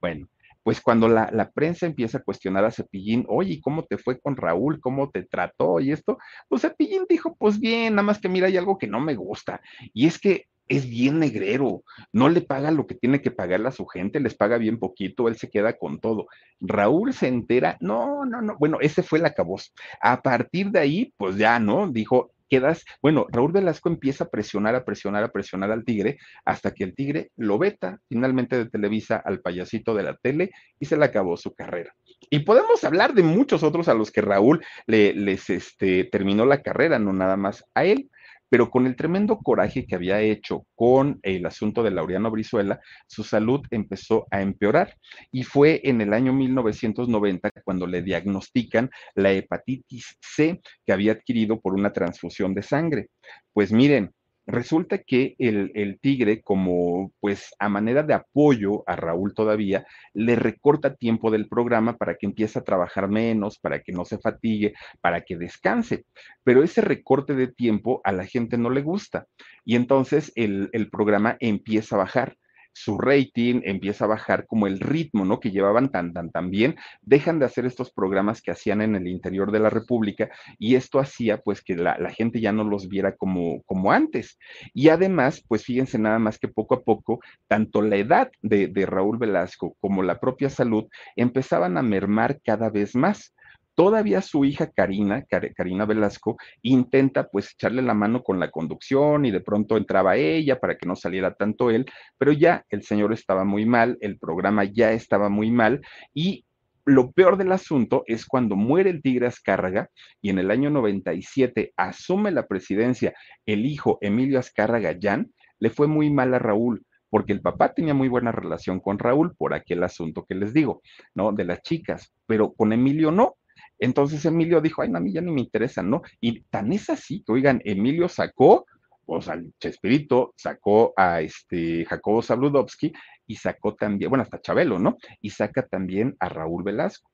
S1: Bueno, pues cuando la, prensa empieza a cuestionar a Cepillín, oye, ¿cómo te fue con Raúl? ¿Cómo te trató? Y esto, pues Cepillín dijo, pues bien, nada más que mira, hay algo que no me gusta. Y es que es bien negrero, no le paga lo que tiene que pagarle a su gente, les paga bien poquito, él se queda con todo. Raúl se entera, no, no, no, bueno, ese fue el acabos. A partir de ahí, pues ya, ¿no? Dijo, quedas, bueno, Raúl Velasco empieza a presionar, a presionar, a presionar al tigre, hasta que el tigre lo veta finalmente de Televisa al payasito de la tele y se le acabó su carrera. Y podemos hablar de muchos otros a los que Raúl le, les este, terminó la carrera, no nada más a él pero con el tremendo coraje que había hecho con el asunto de Laureano Brizuela, su salud empezó a empeorar y fue en el año 1990 cuando le diagnostican la hepatitis C que había adquirido por una transfusión de sangre. Pues miren, Resulta que el, tigre, como pues a manera de apoyo a Raúl todavía, le recorta tiempo del programa para que empiece a trabajar menos, para que no se fatigue, para que descanse. Pero ese recorte de tiempo a la gente no le gusta y entonces el, el programa empieza a bajar su rating empieza a bajar como el ritmo, ¿no? Que llevaban tan, tan, tan bien, dejan de hacer estos programas que hacían en el interior de la República y esto hacía pues que la, gente ya no los viera como, como antes. Y además, pues fíjense nada más que poco a poco, tanto la edad de, de Raúl Velasco como la propia salud empezaban a mermar cada vez más. Todavía su hija Karina, Karina Velasco, intenta pues echarle la mano con la conducción y de pronto entraba ella para que no saliera tanto él, pero ya el señor estaba muy mal, el programa ya estaba muy mal y lo peor del asunto es cuando muere el Tigre Azcárraga y en el año 97 asume la presidencia el hijo Emilio Azcárraga Jan, le fue muy mal a Raúl porque el papá tenía muy buena relación con Raúl por aquel asunto que les digo, ¿no? De las chicas, pero con Emilio no. Entonces Emilio dijo, ay, no, a mí ya ni me interesa, ¿no? Y tan es así que, oigan, Emilio sacó, o sea, Chespirito sacó a este Jacobo Zabludovsky y sacó también, bueno, hasta Chabelo, ¿no? Y saca también a Raúl Velasco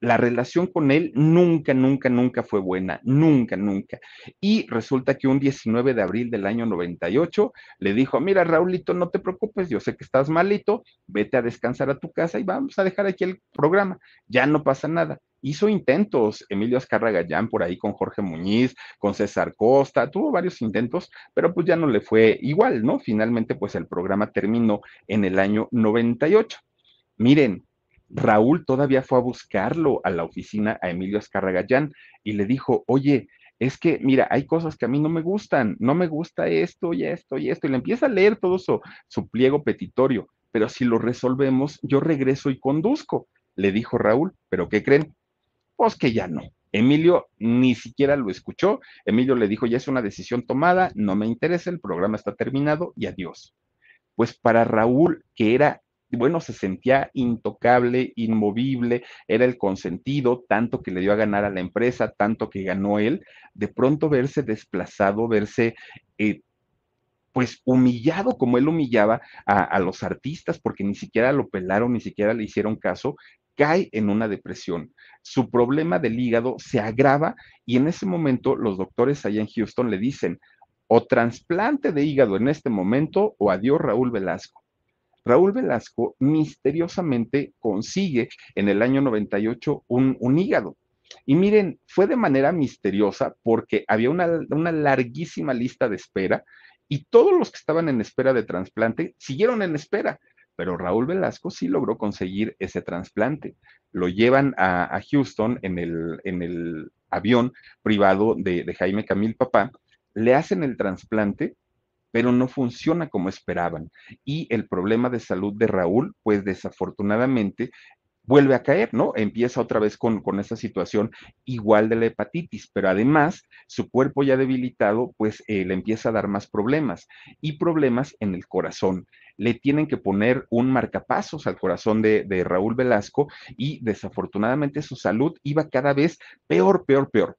S1: la relación con él nunca, nunca, nunca fue buena, nunca, nunca. Y resulta que un 19 de abril del año 98 le dijo, mira, Raulito, no te preocupes, yo sé que estás malito, vete a descansar a tu casa y vamos a dejar aquí el programa, ya no pasa nada. Hizo intentos Emilio Azcarra Gallán por ahí con Jorge Muñiz, con César Costa, tuvo varios intentos, pero pues ya no le fue igual, ¿no? Finalmente, pues el programa terminó en el año 98. Miren, Raúl todavía fue a buscarlo a la oficina a Emilio Escarragallán y le dijo, oye, es que, mira, hay cosas que a mí no me gustan, no me gusta esto y esto y esto, y le empieza a leer todo su, su pliego petitorio, pero si lo resolvemos, yo regreso y conduzco, le dijo Raúl, pero ¿qué creen? Pues que ya no. Emilio ni siquiera lo escuchó, Emilio le dijo, ya es una decisión tomada, no me interesa, el programa está terminado y adiós. Pues para Raúl, que era bueno, se sentía intocable, inmovible, era el consentido, tanto que le dio a ganar a la empresa, tanto que ganó él, de pronto verse desplazado, verse... Eh, pues humillado como él humillaba a, a, los artistas porque ni siquiera lo pelaron, ni siquiera le hicieron caso, cae en una depresión. Su problema del hígado se agrava y en ese momento los doctores allá en Houston le dicen o trasplante de hígado en este momento o adiós Raúl Velasco. Raúl Velasco misteriosamente consigue en el año 98 un, un hígado. Y miren, fue de manera misteriosa porque había una, larguísima lista de espera y todos los que estaban en espera de trasplante siguieron en espera, pero Raúl Velasco sí logró conseguir ese trasplante. Lo llevan a, Houston en el, en el, avión privado de, de Jaime Camil Papá, le hacen el trasplante pero no funciona como esperaban. Y el problema de salud de Raúl, pues desafortunadamente vuelve a caer, ¿no? Empieza otra vez con, con esa situación igual de la hepatitis, pero además su cuerpo ya debilitado, pues eh, le empieza a dar más problemas y problemas en el corazón. Le tienen que poner un marcapasos al corazón de, de Raúl Velasco y desafortunadamente su salud iba cada vez peor, peor, peor.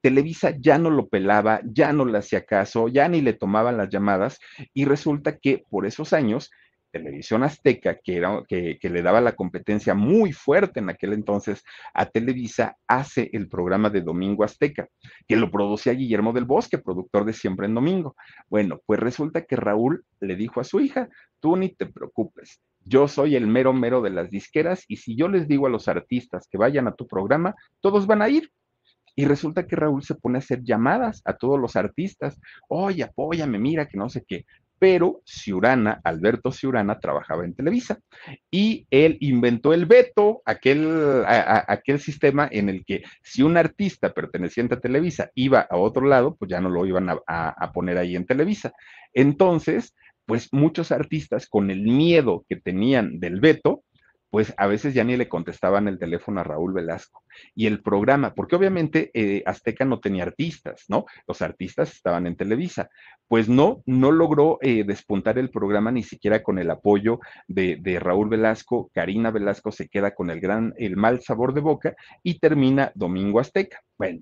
S1: Televisa ya no lo pelaba, ya no le hacía caso, ya ni le tomaban las llamadas y resulta que por esos años Televisión Azteca, que, era, que, le daba la competencia muy fuerte en aquel entonces a Televisa, hace el programa de Domingo Azteca, que lo producía Guillermo del Bosque, productor de Siempre en Domingo. Bueno, pues resulta que Raúl le dijo a su hija, tú ni te preocupes, yo soy el mero mero de las disqueras y si yo les digo a los artistas que vayan a tu programa, todos van a ir. Y resulta que Raúl se pone a hacer llamadas a todos los artistas. Oye, apóyame, mira que no sé qué pero Ciurana, Alberto Ciurana, trabajaba en Televisa y él inventó el veto, aquel, aquel sistema en el que si un artista perteneciente a Televisa iba a otro lado, pues ya no lo iban a, a poner ahí en Televisa. Entonces, pues muchos artistas con el miedo que tenían del veto, pues a veces ya ni le contestaban el teléfono a Raúl Velasco. Y el programa, porque obviamente eh, Azteca no tenía artistas, ¿no? Los artistas estaban en Televisa. Pues no, no logró eh, despuntar el programa ni siquiera con el apoyo de, de, Raúl Velasco. Karina Velasco se queda con el gran, el mal sabor de boca y termina Domingo Azteca. Bueno,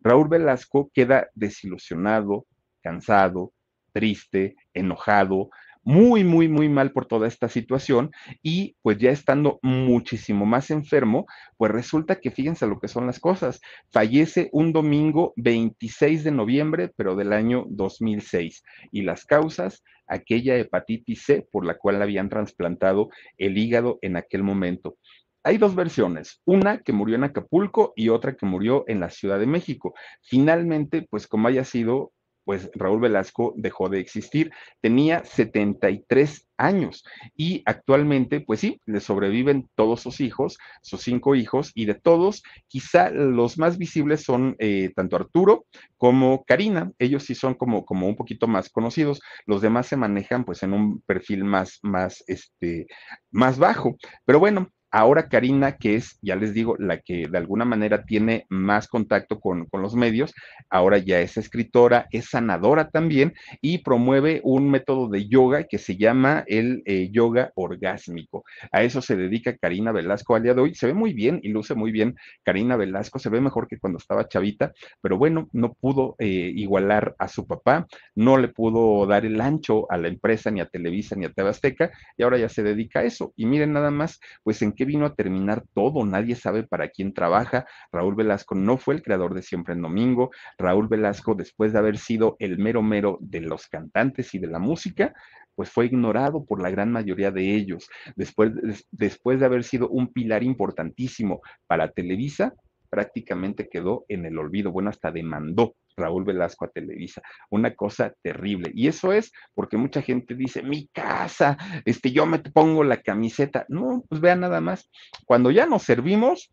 S1: Raúl Velasco queda desilusionado, cansado, triste, enojado, muy, muy, muy mal por toda esta situación y pues ya estando muchísimo más enfermo, pues resulta que fíjense lo que son las cosas. Fallece un domingo 26 de noviembre, pero del año 2006. Y las causas, aquella hepatitis C por la cual habían trasplantado el hígado en aquel momento. Hay dos versiones, una que murió en Acapulco y otra que murió en la Ciudad de México. Finalmente, pues como haya sido, pues Raúl Velasco dejó de existir. Tenía 73 años y actualmente, pues sí, le sobreviven todos sus hijos, sus cinco hijos, y de todos, quizá los más visibles son eh, tanto Arturo como Karina. Ellos sí son como, como un poquito más conocidos. Los demás se manejan pues en un perfil más, más, este, más bajo. Pero bueno, Ahora Karina, que es, ya les digo, la que de alguna manera tiene más contacto con, con, los medios, ahora ya es escritora, es sanadora también y promueve un método de yoga que se llama el eh, yoga orgásmico. A eso se dedica Karina Velasco al día de hoy. Se ve muy bien y luce muy bien Karina Velasco, se ve mejor que cuando estaba chavita, pero bueno, no pudo eh, igualar a su papá, no le pudo dar el ancho a la empresa, ni a Televisa, ni a TV Azteca, y ahora ya se dedica a eso. Y miren nada más, pues en qué vino a terminar todo, nadie sabe para quién trabaja. Raúl Velasco no fue el creador de Siempre en Domingo. Raúl Velasco, después de haber sido el mero mero de los cantantes y de la música, pues fue ignorado por la gran mayoría de ellos. Después, después de haber sido un pilar importantísimo para Televisa, prácticamente quedó en el olvido. Bueno, hasta demandó Raúl Velasco a Televisa. Una cosa terrible. Y eso es porque mucha gente dice, mi casa, este, yo me pongo la camiseta. No, pues vean nada más. Cuando ya nos servimos,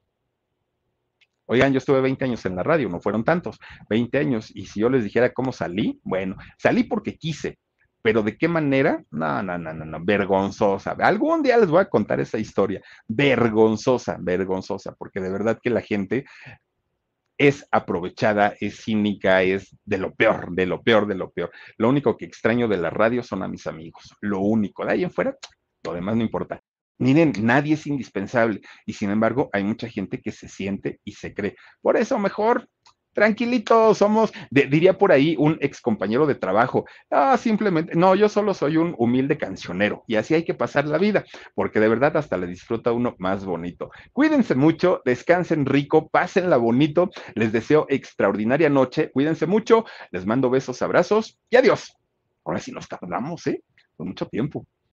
S1: Oigan, yo estuve 20 años en la radio, no fueron tantos, 20 años, y si yo les dijera cómo salí, bueno, salí porque quise, pero de qué manera, no, no, no, no, no, vergonzosa. Algún día les voy a contar esa historia, vergonzosa, vergonzosa, porque de verdad que la gente es aprovechada, es cínica, es de lo peor, de lo peor, de lo peor. Lo único que extraño de la radio son a mis amigos, lo único. De ahí en fuera, lo demás no importa. Miren, nadie es indispensable y sin embargo hay mucha gente que se siente y se cree. Por eso mejor tranquilito, somos, de, diría por ahí un ex compañero de trabajo, ah, simplemente, no, yo solo soy un humilde cancionero y así hay que pasar la vida, porque de verdad hasta le disfruta uno más bonito. Cuídense mucho, descansen rico, pásenla bonito, les deseo extraordinaria noche, cuídense mucho, les mando besos, abrazos y adiós. Ahora sí nos tardamos, ¿eh? Por mucho tiempo.